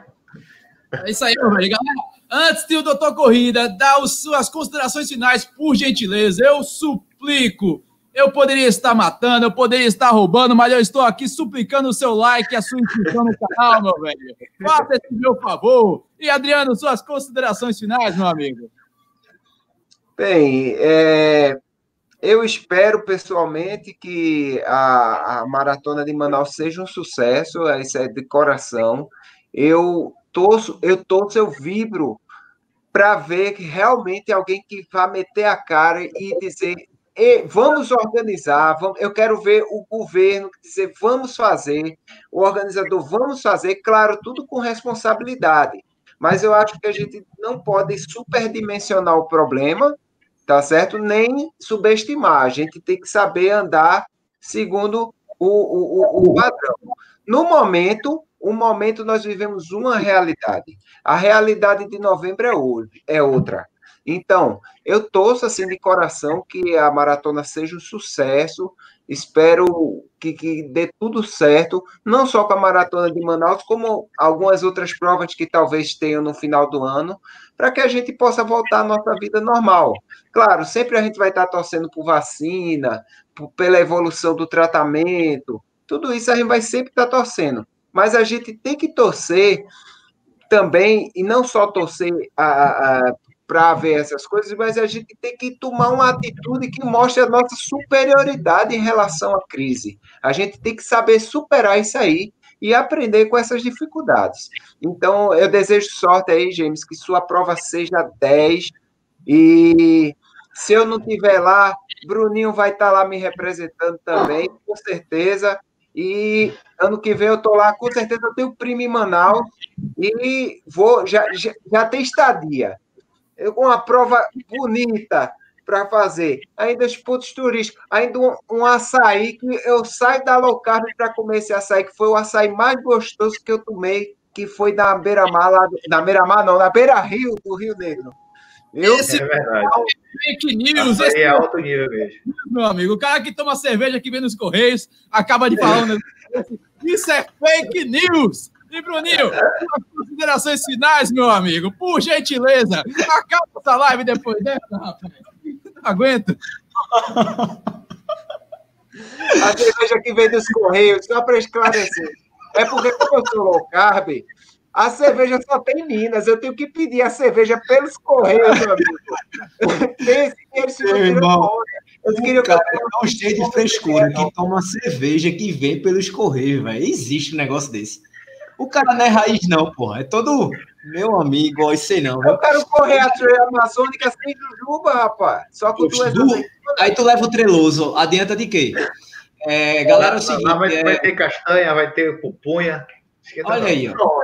Speaker 3: É isso aí, meu velho. Galera, antes de o Doutor Corrida dar as suas considerações finais, por gentileza, eu suplico eu poderia estar matando, eu poderia estar roubando, mas eu estou aqui suplicando o seu like e a sua inscrição no canal, meu velho. Faça esse meu favor. E, Adriano, suas considerações finais, meu amigo.
Speaker 4: Bem, é, eu espero pessoalmente que a, a, maratona de Manaus seja um sucesso, isso é de coração. Eu torço, eu torço, eu vibro para ver que realmente alguém que vá meter a cara e dizer e vamos organizar, vamos, eu quero ver o governo dizer vamos fazer, o organizador vamos fazer, claro, tudo com responsabilidade, mas eu acho que a gente não pode superdimensionar o problema, tá certo? Nem subestimar, a gente tem que saber andar segundo o, o, o, padrão. No momento, o momento nós vivemos uma realidade. A realidade de novembro é, hoje, é outra. Então, eu torço assim de coração que a maratona seja um sucesso. Espero que, que dê tudo certo, não só com a maratona de Manaus, como algumas outras provas que talvez tenham no final do ano, para que a gente possa voltar à nossa vida normal. Claro, sempre a gente vai estar torcendo por vacina, por, pela evolução do tratamento, tudo isso a gente vai sempre estar torcendo. Mas a gente tem que torcer também, e não só torcer a, a, para ver essas coisas, mas a gente tem que tomar uma atitude que mostre a nossa superioridade em relação à crise. A gente tem que saber superar isso aí e aprender com essas dificuldades. Então, eu desejo sorte aí, James, que sua prova seja 10 e se eu não estiver lá, Bruninho vai estar tá lá me representando também, com certeza. E ano que vem eu estou lá, com certeza eu tenho primo em Manaus e vou já, já, já tem estadia uma prova bonita para fazer. Ainda os pontos turísticos, ainda um, um, açaí que eu saio da low carb para comer esse açaí, que foi o açaí mais gostoso que eu tomei, que foi na beira-mar, lá, na beira-mar não, na beira-rio do Rio Negro.
Speaker 3: Eu, esse é verdade. fake news.
Speaker 2: Esse é alto nível mesmo.
Speaker 3: Meu amigo, o cara que toma cerveja que vem nos Correios acaba de falar negócio. Isso é fake news. E, Bruninho, considerações finais, meu amigo, por gentileza. Acaba essa live depois dessa, rapaz. Não aguento.
Speaker 4: A cerveja que vem dos Correios, só para esclarecer. É porque, como eu sou low carb, a cerveja só tem Minas. Eu tenho que pedir a cerveja pelos Correios, meu amigo. Pense que eles ficam
Speaker 1: tirando eu queria cara é tão cheio de frescura que toma cerveja que vem pelos Correios, velho. Existe um negócio desse. O cara não é raiz, não, porra. É todo meu amigo, ó, sei não.
Speaker 4: Eu quero correr a trilha amazônica sem jujuba, rapaz. Só com duas
Speaker 1: du... Aí tu leva o treloso. Adianta de quê? É, galera, é o seguinte.
Speaker 2: vai, é... vai, ter castanha, vai ter pupunha.
Speaker 1: Olha aí, ó. Pronto,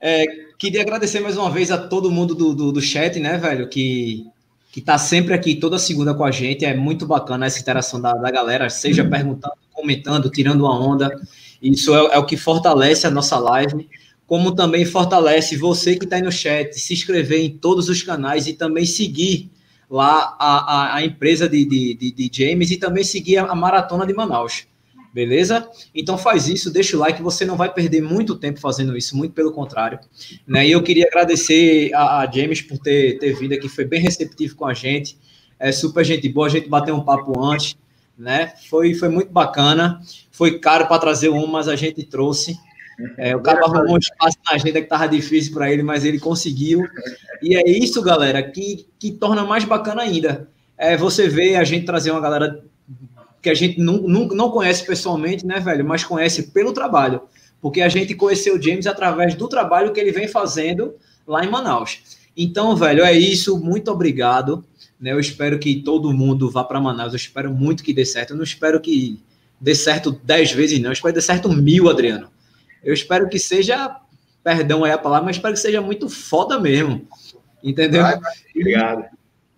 Speaker 1: é, queria agradecer mais uma vez a todo mundo do, do, do chat, né, velho, que, que tá sempre aqui toda segunda com a gente. É muito bacana essa interação da, da galera, seja perguntando, comentando, tirando uma onda. Isso é, é o que fortalece a nossa live, como também fortalece você que está aí no chat, se inscrever em todos os canais e também seguir lá a, a, a empresa de, de, de, de, James e também seguir a, a Maratona de Manaus. Beleza? Então faz isso, deixa o like, você não vai perder muito tempo fazendo isso, muito pelo contrário. Né? E eu queria agradecer a, a James por ter, ter vindo aqui, foi bem receptivo com a gente, é super gente boa, a gente bateu um papo antes, né? Foi, foi muito bacana. Foi caro para trazer um, mas a gente trouxe. É, o cara arrumou um espaço na agenda que estava difícil para ele, mas ele conseguiu. E é isso, galera, que, que torna mais bacana ainda. é você vê a gente trazer uma galera que a gente não, não, não conhece pessoalmente, né, velho? Mas conhece pelo trabalho. Porque a gente conheceu o James através do trabalho que ele vem fazendo lá em Manaus. Então, velho, é isso. Muito obrigado. Né? Eu espero que todo mundo vá para Manaus. Eu espero muito que dê certo. Eu não espero que dê certo dez vezes, não. Eu espero que dê certo mil, Adriano. Eu espero que seja, perdão aí a palavra, mas espero que seja muito foda mesmo. Entendeu? Vai,
Speaker 2: obrigado.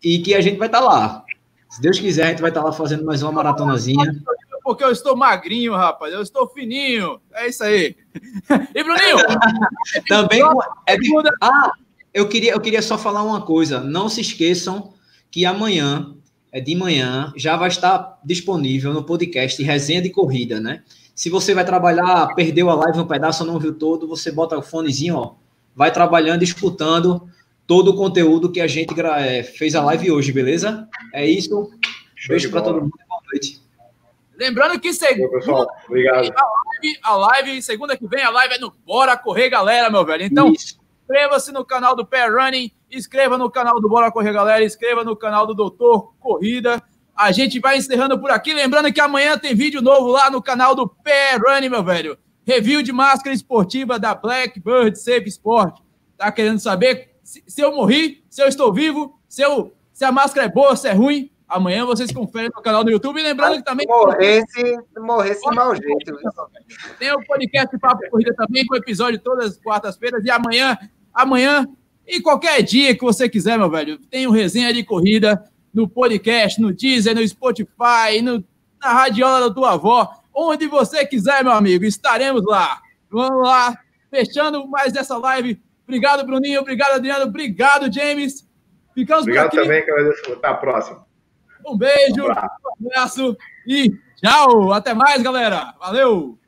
Speaker 1: E, e que a gente vai estar tá lá. Se Deus quiser, a gente vai estar tá lá fazendo mais uma maratonazinha.
Speaker 3: Porque eu estou magrinho, rapaz. Eu estou fininho. É isso aí. E Bruninho?
Speaker 1: Também. É de... Ah, eu queria, eu queria só falar uma coisa. Não se esqueçam que amanhã, é de manhã, já vai estar disponível no podcast Resenha de Corrida, né? Se você vai trabalhar, perdeu a live um pedaço, não viu todo, você bota o fonezinho, ó, vai trabalhando, escutando todo o conteúdo que a gente é, fez a live hoje, beleza? É isso. Show Beijo para todo mundo. Boa noite.
Speaker 3: Lembrando que segunda. Pessoal, obrigado. A live, a live, segunda que vem, a live é no Bora Correr, galera, meu velho. Então, inscreva-se no canal do Pé Running, inscreva no canal do Bora Correr, galera, inscreva no canal do Doutor Corrida. A gente vai encerrando por aqui. Lembrando que amanhã tem vídeo novo lá no canal do Pé Running, meu velho. Review de máscara esportiva da Blackbird Safe Sport. Tá querendo saber se, se eu morri, se eu estou vivo, se, eu, se a máscara é boa, se é ruim? Amanhã vocês conferem no canal do YouTube. E lembrando que também.
Speaker 4: Morresse, morresse de mau jeito.
Speaker 3: Tem o podcast Papo Corrida também, com episódio todas as quartas-feiras. E amanhã, amanhã, e qualquer dia que você quiser, meu velho, tem o um resenha de corrida no podcast, no Deezer, no Spotify, no, na radiola da tua avó. Onde você quiser, meu amigo, estaremos lá. Vamos lá, fechando mais essa live. Obrigado, Bruninho. Obrigado, Adriano. Obrigado, James. Ficamos
Speaker 2: Obrigado por aqui. também, que eu Até a próxima.
Speaker 3: Um beijo, um abraço e tchau. Até mais, galera. Valeu.